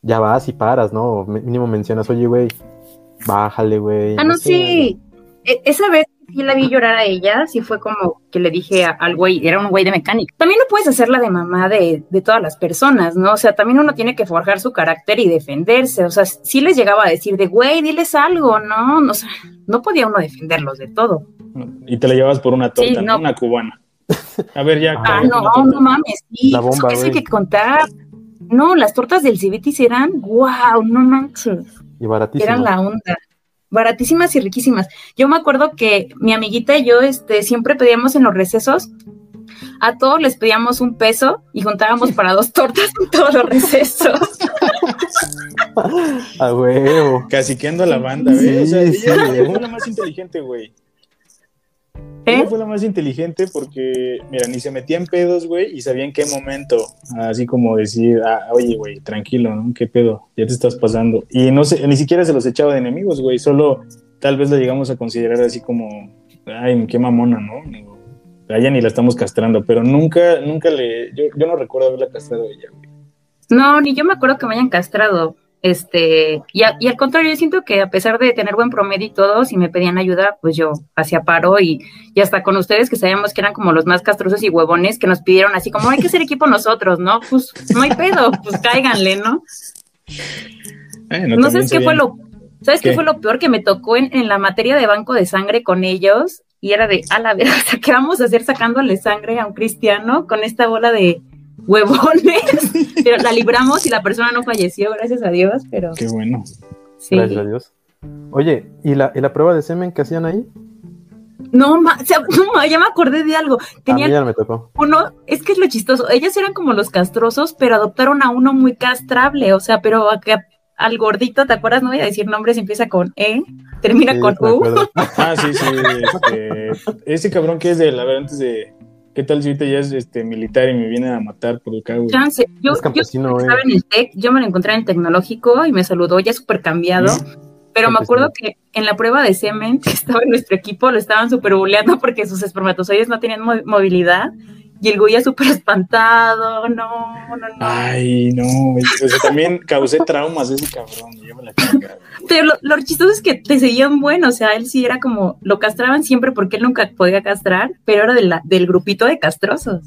Ya vas y paras, ¿no? Mínimo mencionas, oye, güey, bájale, güey. Ah, no, sé, sí. E- esa vez sí la vi llorar a ella, sí fue como que le dije a- al güey, era un güey de mecánica. También no puedes hacer la de mamá de, de todas las personas, ¿no? O sea, también uno tiene que forjar su carácter y defenderse. O sea, sí les llegaba a decir de, güey, diles algo, ¿no? O sea, no podía uno defenderlos de todo. Y te la llevas por una torta, Sí, ¿no? Una cubana. A ver, ya. Ah, no, no mames, sí. La bomba, eso hay güey. que contar. No, las tortas del Civitis eran, wow, no manches. Y baratísimo. Eran la onda. Baratísimas y riquísimas. Yo me acuerdo que mi amiguita y yo este, siempre pedíamos en los recesos, a todos les pedíamos un peso y juntábamos para dos tortas en todos los recesos. A huevo. Caciqueando a la banda, güey. Sí, o sea, sí, ella güey. fue la más inteligente, güey. ¿Eh? Ella fue la más inteligente porque, mira, ni se metía en pedos, güey, y sabía en qué momento, así como decir, ah, oye, güey, tranquilo, ¿no? ¿Qué pedo? Ya te estás pasando. Y no sé, ni siquiera se los echaba de enemigos, güey, solo tal vez la llegamos a considerar así como, ay, qué mamona, ¿no? A ella ni la estamos castrando, pero nunca, nunca le, yo, yo no recuerdo haberla castrado a ella, güey. No, ni yo me acuerdo que me hayan castrado. Este, y, a- y al contrario, yo siento que a pesar de tener buen promedio y todo, si me pedían ayuda, pues yo hacía paro y, y hasta con ustedes que sabíamos que eran como los más castrosos y huevones que nos pidieron así como hay que ser equipo nosotros, ¿no? Pues no hay pedo, pues cáiganle, ¿no? Ay, No, también sabes qué fue lo, ¿sabes qué? ¿Qué? fue lo peor que me tocó en, en la materia de banco de sangre con ellos? Y era de, a la verdad, ¿qué vamos a hacer sacándole sangre a un cristiano con esta bola de huevones? pero la libramos y la persona no falleció, gracias a Dios, pero Qué bueno. sí. Gracias a Dios. Oye, ¿y la, ¿y la prueba de semen que hacían ahí? No, ma- o sea, no, ma, ya me acordé de algo. A mí Tenían ya no me tocó. uno, es que es lo chistoso, ellos eran como los castrosos, pero adoptaron a uno muy castrable, o sea, pero acá al gordito, ¿te acuerdas? No voy a decir nombres, empieza con E, termina Sí, con U. Ah, sí, sí. Este, ese cabrón que es de, a ver, antes de. ¿Qué tal si ahorita ya es este, militar y me viene a matar por acá, güey? Chance. Yo, Es campesino, en el TEC, yo me lo encontré en el tecnológico y me saludó ya súper cambiado. Pero me acuerdo que en la prueba de semen que estaba en nuestro equipo lo estaban súper buleando porque sus espermatozoides no tenían mo- movilidad y el güey ya súper espantado. No, no, no. Ay, no. O sea, también causé traumas ese cabrón. Yo me la chingada. Pero lo, lo chistoso es que te seguían bueno, o sea, él sí era como, lo castraban siempre porque él nunca podía castrar, pero era de la, del grupito de castrosos.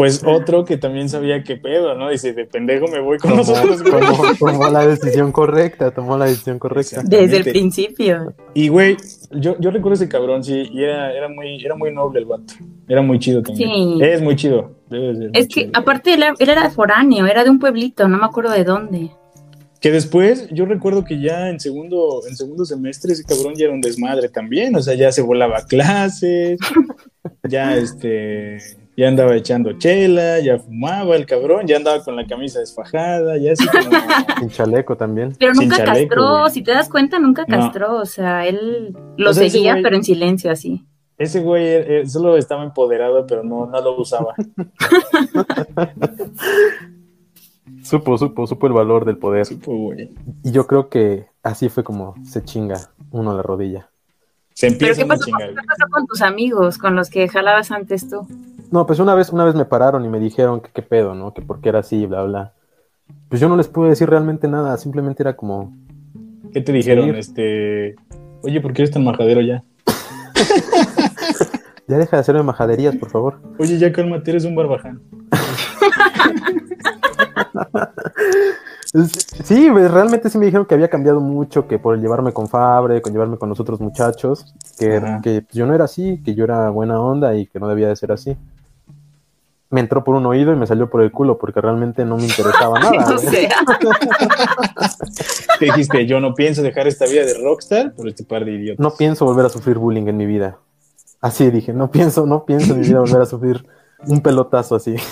Pues otro que también sabía qué pedo, ¿no? Dice, de pendejo me voy con Tomó, nosotros, tomó- tomó la decisión correcta, tomó la decisión correcta. Desde el principio. Y, güey, yo, yo recuerdo ese cabrón, sí, y era, era, muy, era muy noble el vato. Era muy chido también. Sí. Es muy chido. Debe de ser muy Es que chido. aparte él, era- él era foráneo, era de un pueblito, no me acuerdo de dónde. Que después, yo recuerdo que ya en segundo, en segundo semestre ese cabrón ya era un desmadre también, o sea, ya se volaba clases, ya este, ya andaba echando chela, ya fumaba el cabrón, ya andaba con la camisa desfajada, ya así como... Sin chaleco también. Pero nunca chaleco, castró, güey. si te das cuenta, nunca No. castró, o sea, él lo O sea, ese seguía, güey- pero en silencio así. Ese güey eh, solo estaba empoderado, pero no, no lo usaba. Supo, supo, supo el valor del poder. Supo, güey. Y yo creo que así fue como se chinga uno la rodilla. Se Pero empieza ¿qué a chingar. ¿qué pasó con tus amigos, con los que jalabas antes tú? No, pues una vez, una vez me pararon y me dijeron que qué pedo, ¿no? Que por qué era así, bla, bla. Pues yo no les pude decir realmente nada, simplemente era como, ¿Qué te dijeron? Este, oye, ¿por qué eres tan majadero ya? ya deja de hacerme majaderías, por favor. Oye, ya cálmate, eres un barbaján. Sí, pues, realmente sí me dijeron que había cambiado mucho, que por llevarme con Fabre, con llevarme con los otros muchachos, que, que yo no era así, que yo era buena onda y que no debía de ser así. Me entró por un oído y me salió por el culo porque realmente no me interesaba nada. O güey. sea, Te dijiste, yo no pienso dejar esta vida de rockstar por este par de idiotas. No pienso volver a sufrir bullying en mi vida. Así dije, no pienso, no pienso en mi vida volver a sufrir un pelotazo así.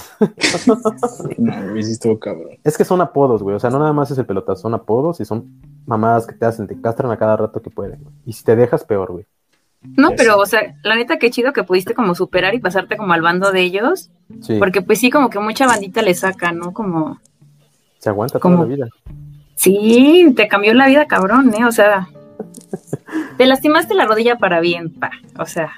No, sí estuvo cabrón. Es que son apodos, güey. O sea, no nada más es el pelotazo, son apodos y son mamadas que te hacen, te castran a cada rato que pueden. güey. Y si te dejas, peor, güey. no, pero, sé. o sea, la neta, qué chido que pudiste como superar y pasarte como al bando de ellos, Sí, porque pues sí, como que mucha bandita le saca, ¿no? Como, se aguanta toda la vida. sí, te cambió la vida, cabrón, ¿eh? O sea, te lastimaste la rodilla para bien, pa. O sea,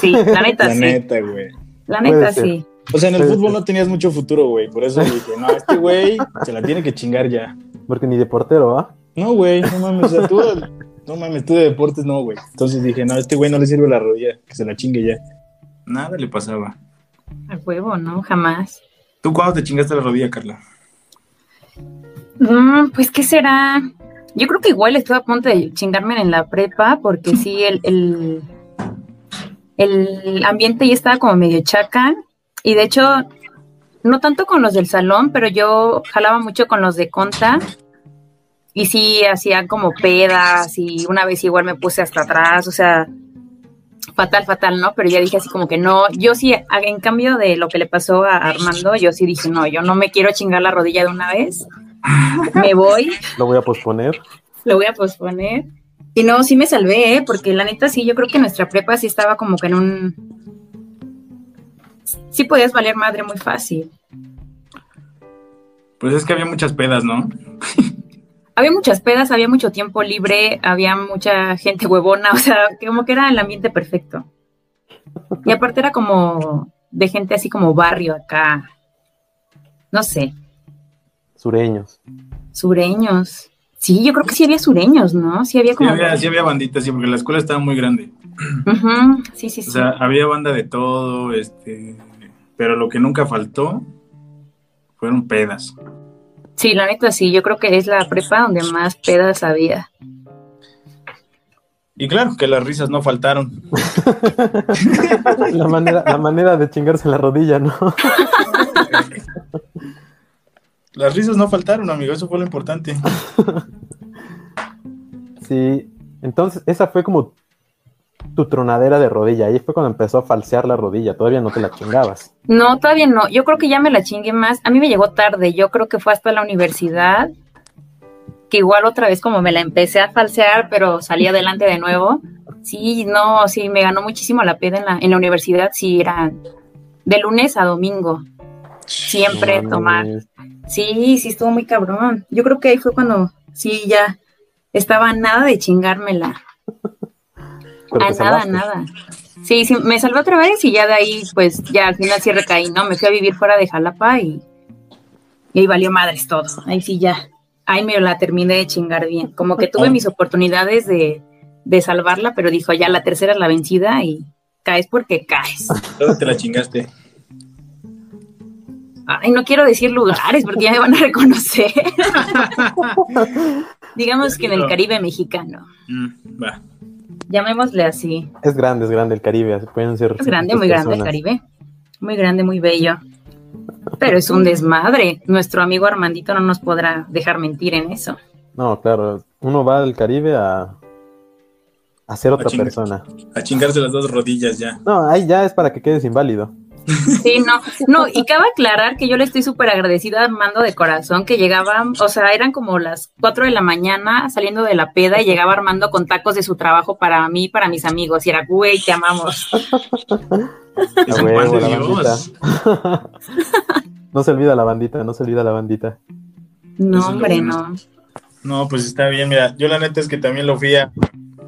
sí, la neta, La sí. neta, güey. La neta, sí. O sea, en el fútbol no tenías mucho futuro, güey. Por eso dije, no, este güey se la tiene que chingar ya. Porque ni de portero, ¿ah? No, güey, no mames. O sea, tú, no mames, tú de deportes no, güey. Entonces dije, no, a este güey no le sirve la rodilla, que se la chingue ya. Nada le pasaba. Al huevo, ¿no? Jamás. ¿Tú cuándo te chingaste la rodilla, Carla? Mm, pues, ¿qué será? Yo creo que igual estuve a punto de chingarme en la prepa, porque sí, el, el, el ambiente ya estaba como medio chaca. Y de hecho, no tanto con los del salón, pero yo jalaba mucho con los de conta. Y sí, hacía como pedas y una vez igual me puse hasta atrás, o sea, fatal, fatal, ¿no? Pero ya dije así como que no, yo sí, en cambio de lo que le pasó a Armando, yo sí dije, no, yo no me quiero chingar la rodilla de una vez, me voy, Lo voy a posponer. lo voy a posponer. Y no, sí me salvé, ¿eh? porque la neta sí, yo creo que nuestra prepa sí estaba como que en un... Sí podías valer madre muy fácil. Pues es que había muchas pedas, ¿no? Había muchas pedas, había mucho tiempo libre, había mucha gente huevona, o sea, que como que era el ambiente perfecto. Y aparte era como de gente así como barrio acá, no sé, Sureños. sureños. Sí, yo creo que sí había sureños, ¿no? Sí había Sí como... había, sí había banditas, sí, porque la escuela estaba muy grande. Sí, sí, sí. O sea, había banda de todo, este, pero lo que nunca faltó fueron pedas. Sí, la neta sí, yo creo que es la prepa donde más pedas había. Y claro, que las risas no faltaron. La manera, la manera de chingarse la rodilla, ¿no? Las risas no faltaron, amigo, eso fue lo importante. Sí. Entonces, esa fue como tu tronadera de rodilla. Ahí fue cuando empezó a falsear la rodilla. Todavía no te la chingabas. No, todavía no. Yo creo que ya me la chingué más. A mí me llegó tarde. Yo creo que fue hasta la universidad. Que igual otra vez como me la empecé a falsear, pero salí adelante de nuevo. Sí, no, sí, me ganó muchísimo la peda en la, en la universidad. Sí, era de lunes a domingo. Siempre No tomar. Sí, sí, estuvo muy cabrón. Yo creo que ahí fue cuando sí ya estaba nada de chingármela. Pero nada, salvaste. nada. Sí, sí, me salvé otra vez y ya de ahí, pues ya al final sí recaí, ¿no? Me fui a vivir fuera de Jalapa y, y ahí valió madres todo. Ahí sí ya. Ahí me la terminé de chingar bien. Como que tuve mis oportunidades de, de salvarla, pero dijo, ya la tercera es la vencida y caes porque caes. ¿Dónde te la chingaste? Ay, no quiero decir lugares porque ya me van a reconocer. Digamos que en el Caribe mexicano. Mm, va. Llamémosle así. Es grande, es grande el Caribe. Pueden ser. Es grande, muy grande el. Caribe. Muy grande, muy bello. Pero es un desmadre. Nuestro amigo Armandito no nos podrá dejar mentir en eso. No, claro. Uno va al Caribe a, a ser otra persona. A chingarse las dos rodillas ya. No, ahí ya es para que quedes inválido. Sí, no, no, y cabe aclarar que yo le estoy súper agradecida a Armando de corazón, que llegaba, o sea, eran como las 4 de la mañana saliendo de la peda y llegaba Armando con tacos de su trabajo para mí, y para mis amigos, y era, güey, te amamos. Es A un pan huevo, de la Dios. No se olvida la bandita, no se olvida la bandita. No, Eso hombre, no. No, pues está bien, mira, yo la neta es que también lo fui a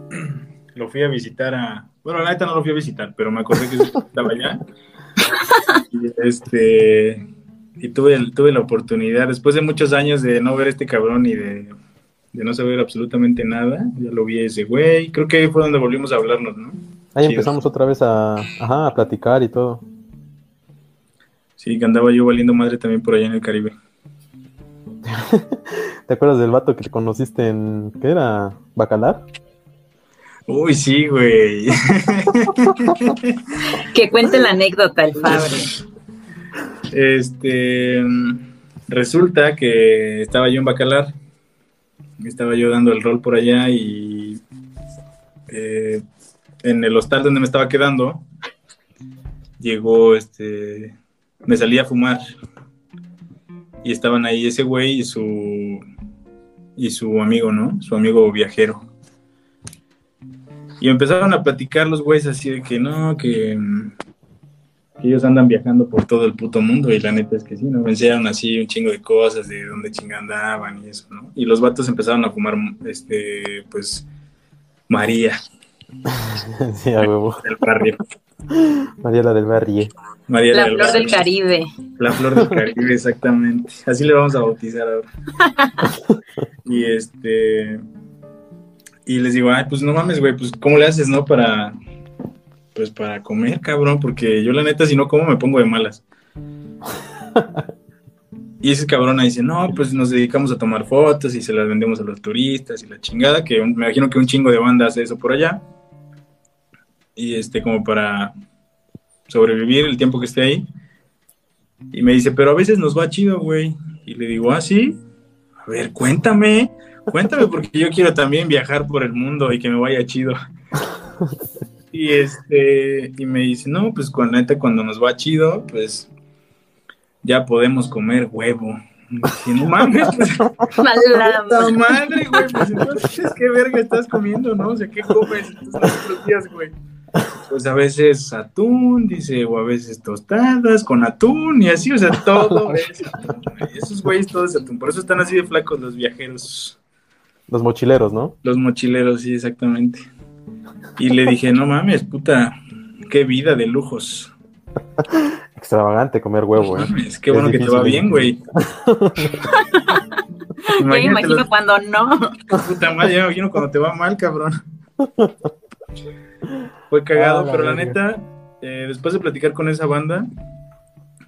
lo fui a visitar a, bueno, la neta no lo fui a visitar, pero me acordé que estaba allá. Y este y tuve tuve la oportunidad después de muchos años de no ver a este cabrón y de, de no saber absolutamente nada, ya lo vi a ese güey, creo que ahí fue donde volvimos a hablarnos, ¿no? Ahí Chido. empezamos otra vez a, ajá, a platicar y todo. Sí, que andaba yo valiendo madre también por allá en el Caribe. ¿Te acuerdas del vato que te conociste en. ¿Qué era? ¿Bacalar? Uy, sí, güey. Que cuente la anécdota el Fabre. Este. Resulta que estaba yo en Bacalar. Estaba yo dando el rol por allá y. eh, en el hostal donde me estaba quedando. Llegó este. Me salí a fumar. Y estaban ahí ese güey y su. Y su amigo, ¿no? Su amigo viajero. Y empezaron a platicar los güeyes así de que no, que, que ellos andan viajando por todo el puto mundo y la neta es que sí, ¿no? Enseñaron así un chingo de cosas, de dónde chinga andaban y eso, ¿no? Y los vatos empezaron a fumar, este, pues, María sí, a huevo. del barrio. Mariela del Barrio. María La del flor del. Caribe. La flor del Caribe, exactamente. Así le vamos a bautizar ahora. y este. Y les digo, ay, pues no mames, güey, pues ¿cómo le haces, no? Para. Pues para comer, cabrón, porque yo la neta, si no como, me pongo de malas. Y ese cabrón ahí dice, no, pues nos dedicamos a tomar fotos y se las vendemos a los turistas y la chingada, que un- me imagino que un chingo de banda hace eso por allá. Y este, como para sobrevivir el tiempo que esté ahí. Y me dice, pero a veces nos va chido, güey. Y le digo, ah, sí. A ver, cuéntame, cuéntame, porque yo quiero también viajar por el mundo y que me vaya chido. Y este, y me dice, no, pues con neta, cuando nos va chido, pues ya podemos comer huevo. Y no mames, pues, puta madre, güey, pues entonces, ¿qué verga estás comiendo, no? O sea, ¿qué comes todos los días, güey? Pues a veces atún, dice, o a veces tostadas con atún y así, o sea, todo es atún, güey. Esos güeyes todos es atún, por eso están así de flacos los viajeros, Los mochileros, ¿no? los mochileros, sí, exactamente. Y le dije, no mames, puta, qué vida de lujos. Extravagante comer huevo, ¿eh? Mames, qué bueno Es que te va bien, güey. Ya me imagino cuando no. Puta madre, ya me imagino cuando te va mal, cabrón. Fue cagado, Ah, la pero la neta, eh, después de platicar con esa banda,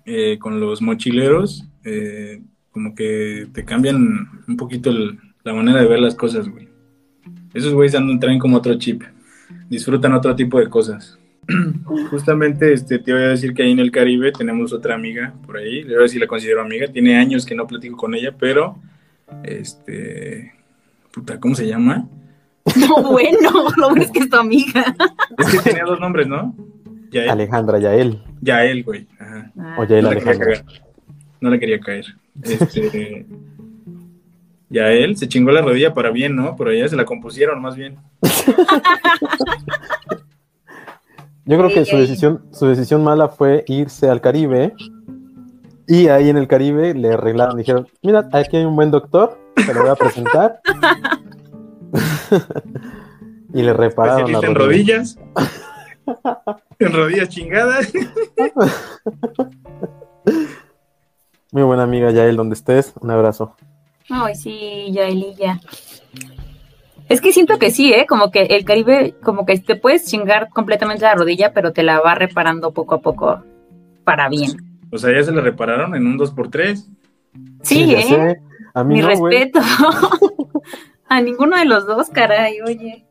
eh, con los mochileros, eh, como que te cambian un poquito el- la manera de ver las cosas, güey. Esos güeyes andan, traen como otro chip, disfrutan otro tipo de cosas. Justamente este, te voy a decir que ahí en el Caribe tenemos otra amiga por ahí, le voy a decir si la considero amiga, tiene años que no platico con ella, pero, este, puta, ¿cómo se llama? No, bueno, lo bueno es que es tu amiga. Es que tenía dos nombres, ¿no? Yael. Alejandra Yael. Yael, güey. Ajá. Ah, O Yael No Alejandra. caer. No le quería caer. Este. Yael se chingó la rodilla para bien, ¿no? Pero ya se la compusieron más bien. Yo creo que su decisión, su decisión mala fue irse al Caribe. Y ahí en el Caribe le arreglaron, dijeron, mira, aquí hay un buen doctor, te lo voy a presentar. y le repararon la Especialista en rodilla. rodillas. en rodillas chingadas. Muy buena amiga Yael, donde estés, un abrazo. Ay, sí, Yaelilla. Es que siento que sí, ¿eh? Como que el Caribe, como que te puedes chingar completamente la rodilla, pero te la va reparando poco a poco para bien. O sea, ya se la repararon en un 2x3. Sí, ya ¿eh? sé. A mí Mi no, respeto. a ninguno de los dos, caray, oye.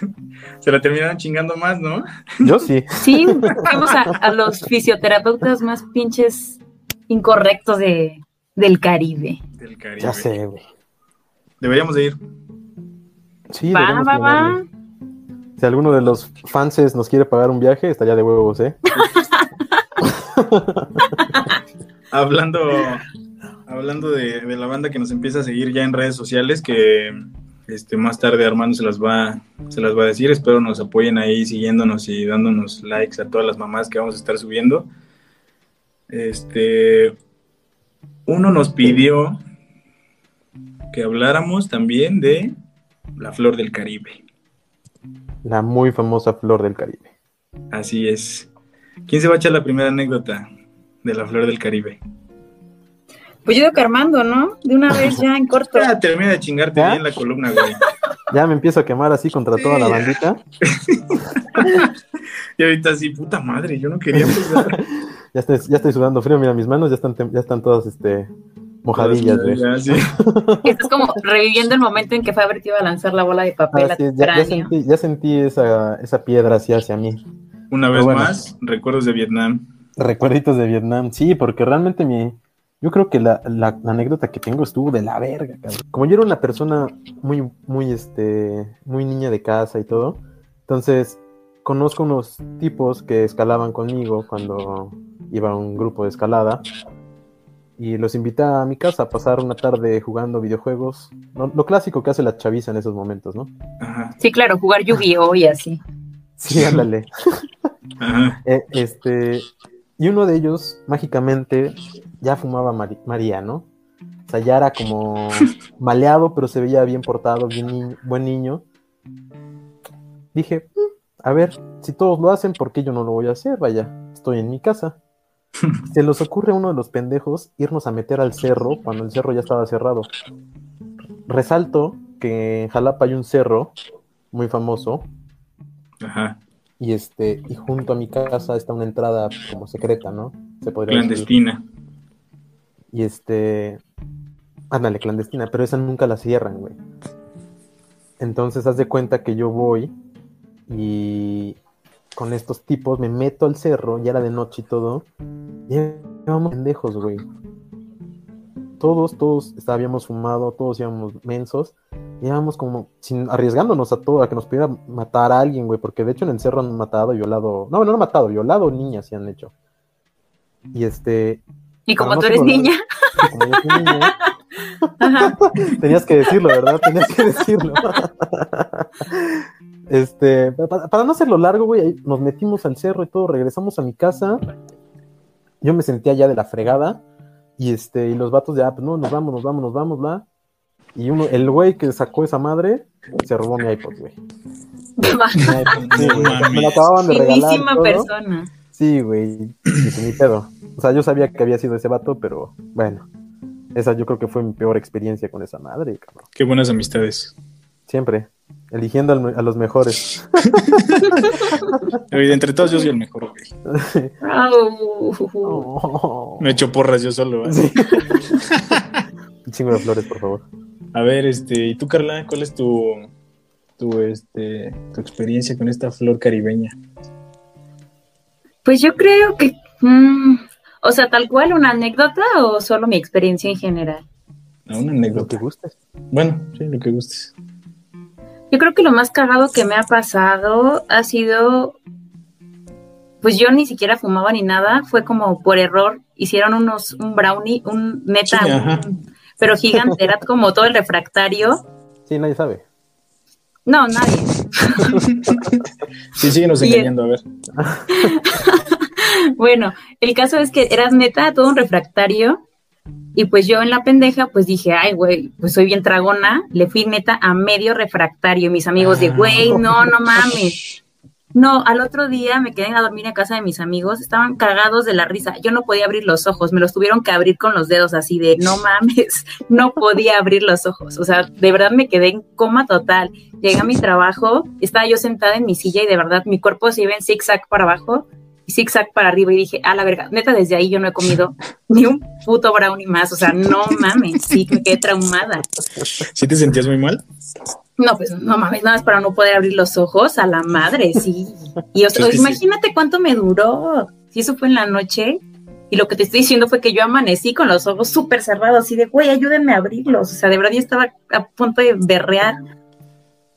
Se la terminaron chingando más, ¿no? Yo sí. Sí, vamos a, a los fisioterapeutas más pinches incorrectos de, del Caribe. Del Caribe. Ya sé, güey. Deberíamos de ir. Sí, Va, va, va. Si alguno de los fanses nos quiere pagar un viaje, estaría de huevos, ¿eh? Hablando, hablando de, de la banda que nos empieza a seguir ya en redes sociales, que este, más tarde Armando se las va, se las va a decir. Espero nos apoyen ahí siguiéndonos y dándonos likes a todas las mamás que vamos a estar subiendo. Este, uno nos pidió que habláramos también de la flor del Caribe. La muy famosa flor del Caribe. Así es. ¿Quién se va a echar la primera anécdota de la flor del Caribe? Pues yo digo que Armando, ¿no? De una vez ya en corto. Ya termina de chingarte ¿Ya? bien la columna, güey. Ya me empiezo a quemar así contra Sí, toda la bandita. Y ahorita así, puta madre, yo no quería. Ya estoy, ya estoy sudando frío, mira, mis manos ya están, ya están todas este, Mojadillas. Ya, sí. Estás como reviviendo el momento en que Fabre te iba a lanzar la bola de papel Ah, a sí, ya, sentí, ya sentí esa, esa piedra así hacia mí. Una vez bueno. más, recuerdos de Vietnam. Recuerditos de Vietnam, sí, porque realmente mi. Yo creo que la, la- la anécdota que tengo estuvo de la verga, cabrón. Como yo era una persona muy, muy, este, muy niña de casa y todo, entonces conozco unos tipos que escalaban conmigo cuando iba a un grupo de escalada y los invité a mi casa a pasar una tarde jugando videojuegos. Lo, lo clásico que hace la chaviza en esos momentos, ¿no? Ajá, Sí, claro, jugar Yu-Gi-Oh! y así. Sí, ándale. Eh, este, y uno de ellos, mágicamente, ya fumaba Mari- María, ¿no? O sea, ya era como maleado, pero se veía bien portado, bien ni- buen niño. Dije, "Mm, a ver, si todos lo hacen, ¿por qué yo no lo voy a hacer? Vaya, estoy en mi casa. Se les ocurre a uno de los pendejos irnos a meter al cerro cuando el cerro ya estaba cerrado. Resalto que en Jalapa hay un cerro muy famoso, Ajá. y este y junto a mi casa está una entrada como secreta, ¿no? Se podría decir. Clandestina. Y este ándale, clandestina, pero esa nunca la cierran, güey. Entonces haz de cuenta que yo voy y con estos tipos me meto al cerro, ya era de noche y todo. Y íbamos pendejos, güey. Todos, todos habíamos fumado, todos íbamos mensos. Íbamos como sin, arriesgándonos a todo, a que nos pudiera matar a alguien, güey, porque de hecho en el cerro han matado, violado, no, no han matado, violado niñas se han hecho. Y este, Y como no tú eres niña, y como yo soy niño, ajá, tenías que decirlo, ¿verdad? Tenías que decirlo. Este, para, para no hacerlo largo, güey, nos metimos al cerro y todo, regresamos a mi casa. Yo me sentía ya de la fregada. Y este, y los vatos ya, pues no, nos vamos, nos vamos, nos vamos, bla. Y uno, el güey que sacó esa madre, se robó mi iPod, güey. Sí, güey, me lo acababan de regalar. todo. persona. Sí, güey, pues, ni pedo. O sea, yo sabía que había sido ese vato, pero bueno. Esa yo creo que fue mi peor experiencia con esa madre, cabrón. Qué buenas amistades. Siempre. Eligiendo a los mejores. Oye, entre todos yo soy el mejor, güey. Oh. Me echo porras yo solo. ¿eh? Sí. Un chingo de flores, por favor. A ver, este, ¿y tú, Carla? ¿Cuál es tu, tu, este, tu experiencia con esta flor caribeña? Pues yo creo que, mm, o sea, tal cual una anécdota o solo mi experiencia en general. Ah, una Lo que anécdota. gustes. Bueno, sí, lo que gustes. Yo creo que lo más cagado que me ha pasado ha sido, pues yo ni siquiera fumaba ni nada, fue como por error, hicieron unos, un brownie, un neta, Sí, ajá. un- pero gigante, era como todo el refractario. Sí, nadie sabe. No, nadie. Sí, síguenos engañando, a ver. Bueno, el caso es que eras neta todo un refractario y pues yo en la pendeja pues dije, ay güey, pues soy bien tragona, le fui neta a medio refractario mis amigos de, güey, no, no mames. No, al otro día me quedé a dormir a casa de mis amigos, estaban cagados de la risa, yo no podía abrir los ojos, me los tuvieron que abrir con los dedos así de, no mames, no podía abrir los ojos, o sea, de verdad me quedé en coma total. Llegué a mi trabajo, estaba yo sentada en mi silla y de verdad mi cuerpo se iba en zigzag para abajo y zigzag para arriba y dije, a la verga, neta desde ahí yo no he comido ni un puto brownie más, o sea, no mames, sí, me quedé traumada. ¿Sí te sentías muy mal? No, pues no mames, nada más para no poder abrir los ojos a la madre, sí. Y o sea, sí. imagínate cuánto me duró. Si eso fue en la noche. Y lo que te estoy diciendo fue que yo amanecí con los ojos súper cerrados, así de, güey, ayúdenme a abrirlos. O sea, de verdad yo estaba a punto de berrear.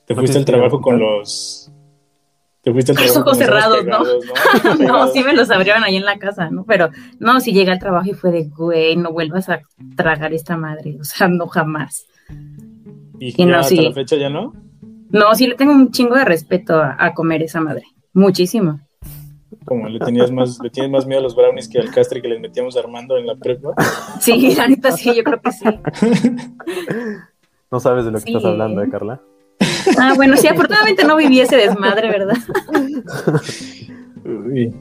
Te fuiste te al trabajo con los... Te fuiste al Los trabajo ojos con cerrados, ¿no? pegados, No, sí me los abrieron ahí en la casa, ¿no? Pero no, si llegué al trabajo y fue de, güey, no vuelvas a tragar esta madre. O sea, no jamás. ¿Y Y ya no, hasta sí. la fecha ya no? No, sí le tengo un chingo de respeto a, a comer esa madre. Muchísimo. Como le tenías más, le tienes más miedo a los brownies que al castre que les metíamos Armando en la prepa. Sí, la neta sí, yo creo que sí. No sabes de lo que estás hablando, ¿eh, Carla? Ah, bueno, sí, afortunadamente no viví ese desmadre, ¿verdad? Uy,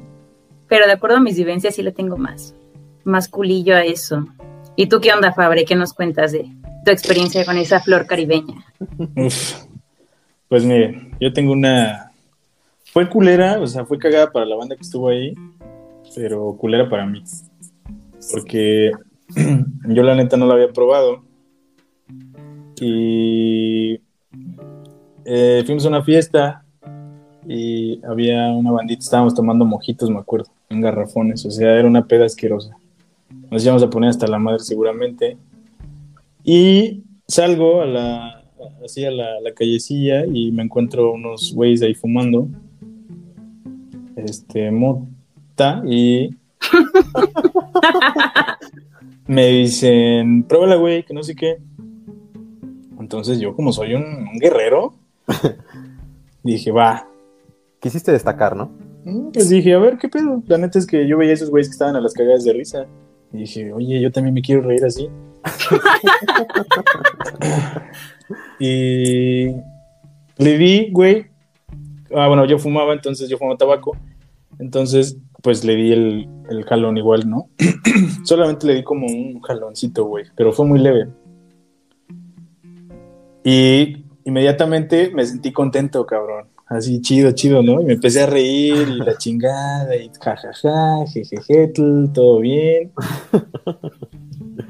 Pero de acuerdo a mis vivencias sí le tengo más, más culillo a eso. ¿Y tú qué onda, Fabre? ¿Qué nos cuentas de tu experiencia con esa flor caribeña? uf. Pues mire, yo tengo una... Fue culera, o sea, fue cagada para la banda que estuvo ahí, pero culera para mí. Porque Yo la neta no la había probado. Y eh, fuimos a una fiesta y había una bandita, estábamos tomando mojitos, me acuerdo, en garrafones, o sea, era una peda asquerosa. Nos íbamos a poner hasta la madre seguramente. Y salgo a la, así a la, la callecilla y me encuentro unos güeyes ahí fumando. Este, mota y me dicen, pruébala, güey, que no sé qué. Entonces yo, como soy un, un guerrero, dije, va. Quisiste destacar, ¿no? Mm, Pues dije, a ver, ¿qué pedo? La neta es que yo veía a esos güeyes que estaban a las cagadas de risa. Y dije, oye, yo también me quiero reír así. y le di, güey. Ah, bueno, yo fumaba, entonces yo fumaba tabaco. Entonces, pues le di el, el jalón igual, ¿no? Solamente le di como un jaloncito, güey, pero fue muy leve. Y inmediatamente me sentí contento, cabrón. Así chido, chido, ¿no? Y me empecé a reír y la chingada y jajaja, jejeje, todo bien.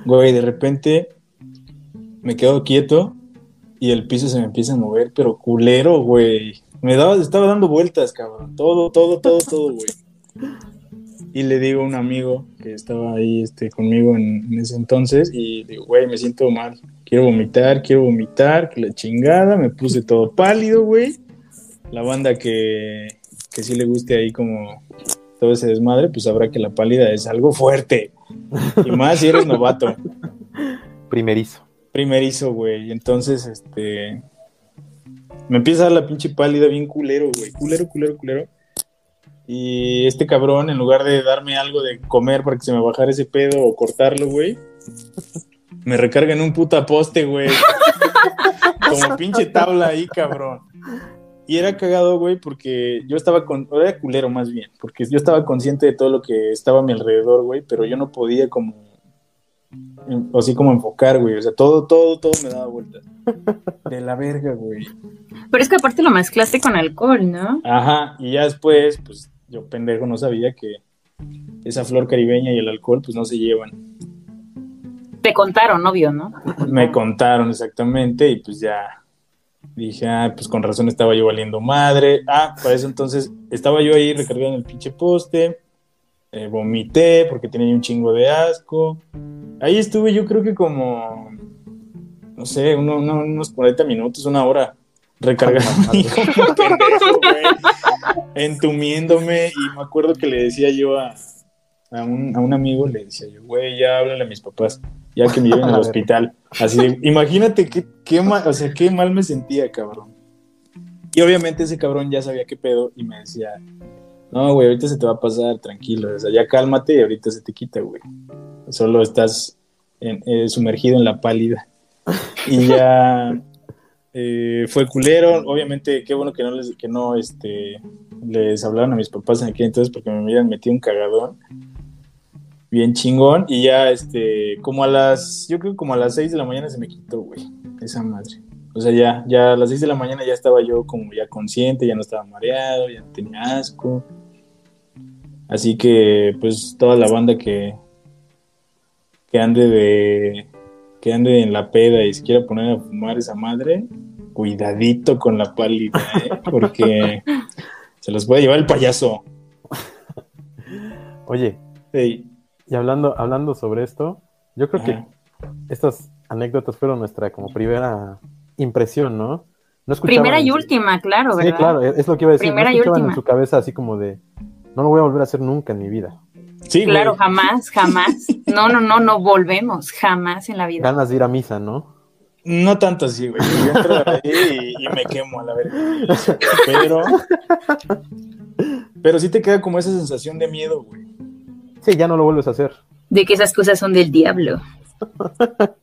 Güey, de repente me quedo quieto y el piso se me empieza a mover, pero culero, güey. Me daba, estaba dando vueltas, cabrón. Todo, todo, todo, todo, güey. Y le digo a un amigo que estaba ahí este, conmigo en, en ese entonces y digo, güey, me siento mal. Quiero vomitar, quiero vomitar, que la chingada. Me puse todo pálido, güey. La banda que, que sí le guste ahí como todo ese desmadre, pues sabrá que la pálida es algo fuerte. Y más si eres novato. Primerizo. Primerizo, güey. Entonces, este. Me empieza a dar la pinche pálida bien culero, güey. Culero, culero, culero. Y este cabrón, en lugar de darme algo de comer para que se me bajara ese pedo o cortarlo, güey, me recarga en un puta poste, güey. Como pinche tabla ahí, cabrón. Y era cagado, güey, porque yo estaba con. Era culero más bien, porque yo estaba consciente de todo lo que estaba a mi alrededor, güey, pero yo no podía como. Así como enfocar, güey. O sea, todo, todo, todo me daba vueltas. De la verga, güey. Pero es que aparte lo mezclaste con alcohol, ¿no? Ajá, y ya después, pues yo pendejo no sabía que esa flor caribeña y el alcohol, pues no se llevan. Te contaron, obvio, ¿no? Me contaron exactamente y pues ya dije, ah, pues con razón estaba yo valiendo madre. Ah, para eso entonces estaba yo ahí recargado en el pinche poste, eh, vomité porque tenía un chingo de asco. Ahí estuve yo creo que como, no sé, uno- uno- unos 40 minutos, una hora recargado entumiéndome y me acuerdo que le decía yo a, a un, a un amigo, le decía yo, güey, ya háblale a mis papás, ya que me lleven al hospital. Así de, imagínate qué, qué mal, o sea, qué mal me sentía, cabrón. Y obviamente ese cabrón ya sabía qué pedo y me decía, no, güey, ahorita se te va a pasar, tranquilo, o sea, ya cálmate y ahorita se te quita, güey. Solo estás en- eh, sumergido en la pálida. Y ya eh, fue culero, obviamente, qué bueno que no les, que no, este, les hablaron a mis papás en aquel entonces porque me hubieran metido un cagadón bien chingón y ya, este, como a las, yo creo que como a las 6 de la mañana se me quitó, güey, esa madre. O sea, ya, ya a las 6 de la mañana ya estaba yo como ya consciente, ya no estaba mareado, ya no tenía asco. Así que, pues, toda la banda que, que ande de, que ande en la peda y se quiera poner a fumar esa madre, cuidadito con la pálida, ¿eh? porque se los puede llevar el payaso. Oye, Ey, y hablando, hablando sobre esto, yo creo que estas anécdotas fueron nuestra como primera impresión, ¿no? No Primera y en- última, claro, Sí, ¿verdad? claro, es lo que iba a decir. Primera no y escuchaban en última. su cabeza así como de, no lo voy a volver a hacer nunca en mi vida. Sí, güey. Claro, jamás, jamás. No, no, no, no volvemos, jamás en la vida. Ganas de ir a misa, ¿no? No tanto así, güey. Yo entro ahí y, y me quemo a la verga. Pero. Pero sí te queda como esa sensación de miedo, güey. Sí, ya no lo vuelves a hacer. De que esas cosas son del diablo.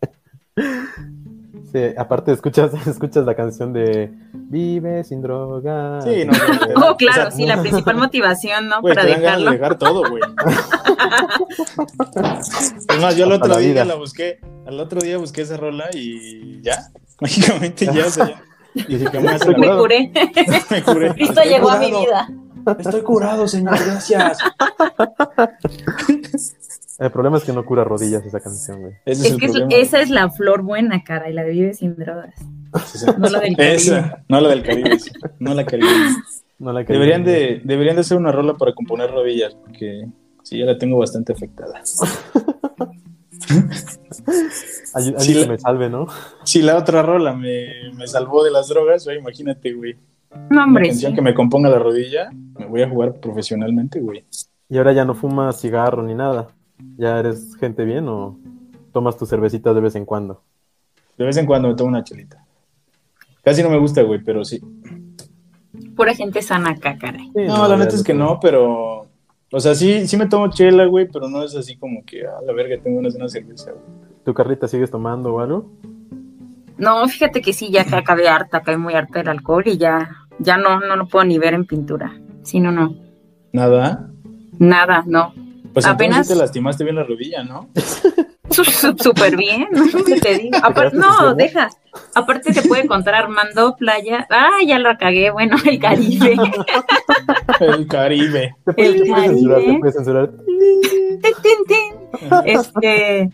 Sí, aparte escuchas, escuchas la canción de Vive sin droga. Sí, no. Oh, claro, o sea, sí, la principal motivación, ¿no? Güey, Para te dan ganas de dejarlo. dejar todo, güey. Es más, yo el Hasta otro la día vida. la busqué, al otro día busqué esa rola y ya, mágicamente ya, o sea, ya. Dije, jamás en la Me curé. me curé. Cristo llegó a mi vida. Estoy curado, señor, gracias. El problema es que no cura rodillas esa canción, güey. Ese es, Es el que problema. esa es la flor buena, cara, y la de Vive sin drogas. Sí, sí. No la del Caribe. Esa, no la del Caribe, no la caribeña. No la Deberían de, deberían de hacer una rola para componer rodillas, porque sí, ya la tengo bastante afectada. Ay- alguien Sí, que la- me salve, ¿no? Si la otra rola me, me salvó de las drogas, güey, imagínate, güey. No, Una hombre, canción sí. que me componga la rodilla, me voy a jugar profesionalmente, güey. Y ahora ya no fumas cigarro ni nada. ¿Ya eres gente bien o tomas tus cervecitas de vez en cuando? De vez en cuando me tomo una chelita. Casi no me gusta, güey, pero sí. Pura gente sana acá, caray. Sí, No, la neta es que no, pero. O sea, sí, sí me tomo chela, güey, pero no es así como que, a la verga, tengo una cerveza, güey. ¿Tu Carlita sigues tomando o algo? No, fíjate que sí, ya que acabé harta, acabé muy harta del alcohol y ya, ya no, no lo puedo ni ver en pintura. Sí, no, no. Nada. Nada, no. Pues Apenas- te lastimaste bien la rodilla, ¿no? Súper bien, ¿no? ¿Qué te digo? Apar- quedaste sin no, deja. Aparte se puede contar Armando, playa. Ah, ya lo cagué. Bueno, el Caribe. El Caribe. ¿Te puedes, El te puedes censurar? ¿Te puedes censurar? Este.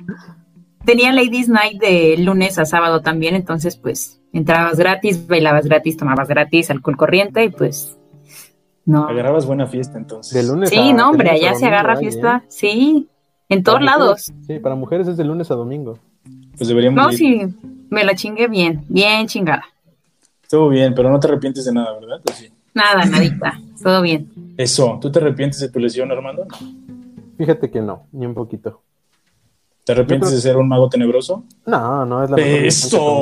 Tenía Ladies Night de lunes a sábado también, entonces pues entrabas gratis, bailabas gratis, tomabas gratis, alcohol corriente y pues no. Agarrabas buena fiesta entonces. De lunes Sí, a- no, hombre, allá se agarra fiesta. ¿eh? Sí, en todos Para lados. mujeres- Sí, para mujeres es de lunes a domingo. Pues deberíamos No, ir. sí, me la chingué bien, bien chingada. Estuvo bien, pero no te arrepientes de nada, ¿verdad? Pues sí. Nada, nadita, todo bien. Eso, ¿tú te arrepientes de tu lesión, Armando? Fíjate que no, ni un poquito. ¿Te arrepientes creo- de ser un mago tenebroso? No, no, es la ¡Eso!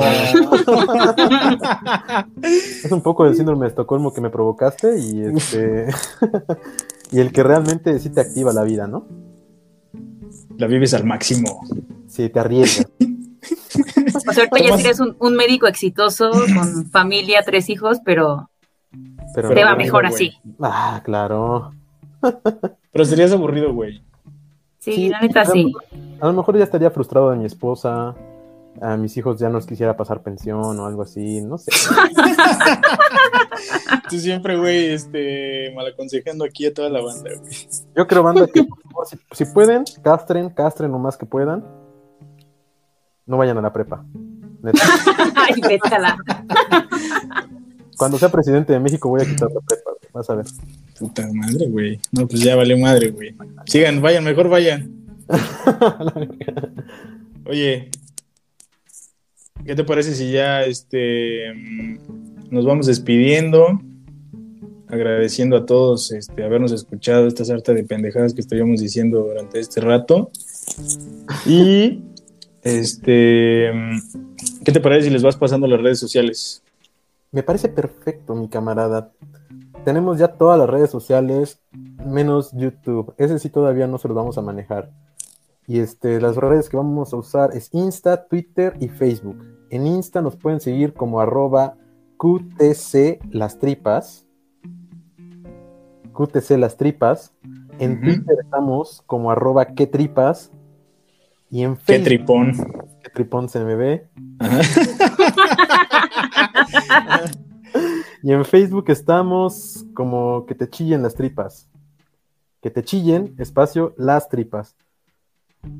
Es un poco del síndrome de Estocolmo que me provocaste y este y el que realmente sí te activa la vida, ¿no? La vives al máximo. Sí, te arriesgas. O sea, ahorita ya eres un, un médico exitoso, con familia, tres hijos, pero Pero, te va mejor güey. así. Ah, claro. Pero serías aburrido, güey. Sí, Sí, la neta sí. A lo mejor ya estaría frustrado de mi esposa. A mis hijos ya no les quisiera pasar pensión o algo así, no sé. Tú siempre, güey, este, mal aconsejando aquí a toda la banda, güey. Yo creo, banda, que por favor, si, si pueden, castren, castren lo más que puedan. No vayan a la prepa. Neta. Ay, vétala. Cuando sea presidente de México voy a quitar la prepa, vas a ver. Puta madre, güey. No, pues ya vale madre, güey. Sigan, vayan, mejor vayan. Oye, ¿qué te parece si ya este nos vamos despidiendo? Agradeciendo a todos este, habernos escuchado esta sarta de pendejadas que estuvimos diciendo durante este rato. Y este, ¿qué te parece si les vas pasando las redes sociales? Me parece perfecto, mi camarada. Tenemos ya todas las redes sociales, menos YouTube. Ese sí todavía no se los vamos a manejar. Y este, las redes que vamos a usar es Insta, Twitter y Facebook. En Insta nos pueden seguir como arroba QTC las tripas. QTC las tripas. En. Twitter estamos como arroba que tripas. Y en Qué Facebook, tripón. que tripón se me ve. Y en Facebook estamos como que te chillen las tripas. Que te chillen, espacio, las tripas.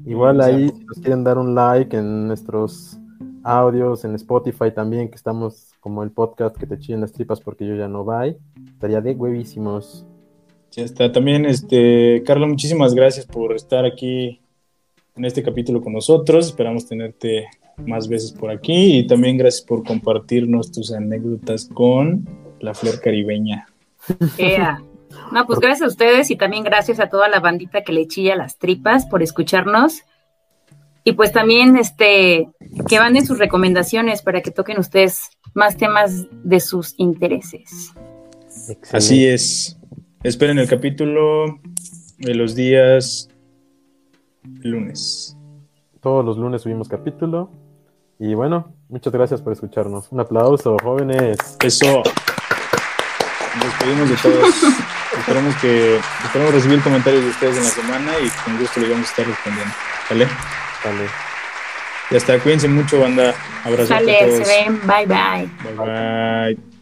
Igual ahí, si nos quieren dar un like en nuestros audios, en Spotify también, que estamos como el podcast que te chillen las tripas porque yo ya no voy. Estaría de huevísimos. Ya está. También, este, Carlos, muchísimas gracias por estar aquí en este capítulo con nosotros. Esperamos tenerte más veces por aquí y también gracias por compartirnos tus anécdotas con la flor caribeña. Ea. No, pues gracias a ustedes y también gracias a toda la bandita que le chilla las tripas por escucharnos. Y pues también este que manden sus recomendaciones para que toquen ustedes más temas de sus intereses. Así es. Esperen el capítulo de los días lunes. Todos los lunes subimos capítulo. Y bueno, muchas gracias por escucharnos. Un aplauso, jóvenes. Eso. Nos despedimos de todos. esperamos que esperamos recibir comentarios de ustedes en la semana y con gusto les vamos a estar respondiendo. ¿Vale? Vale. Ya está. Cuídense mucho, banda. Abrazo a Sale, todos. se ven, bye bye. Bye bye.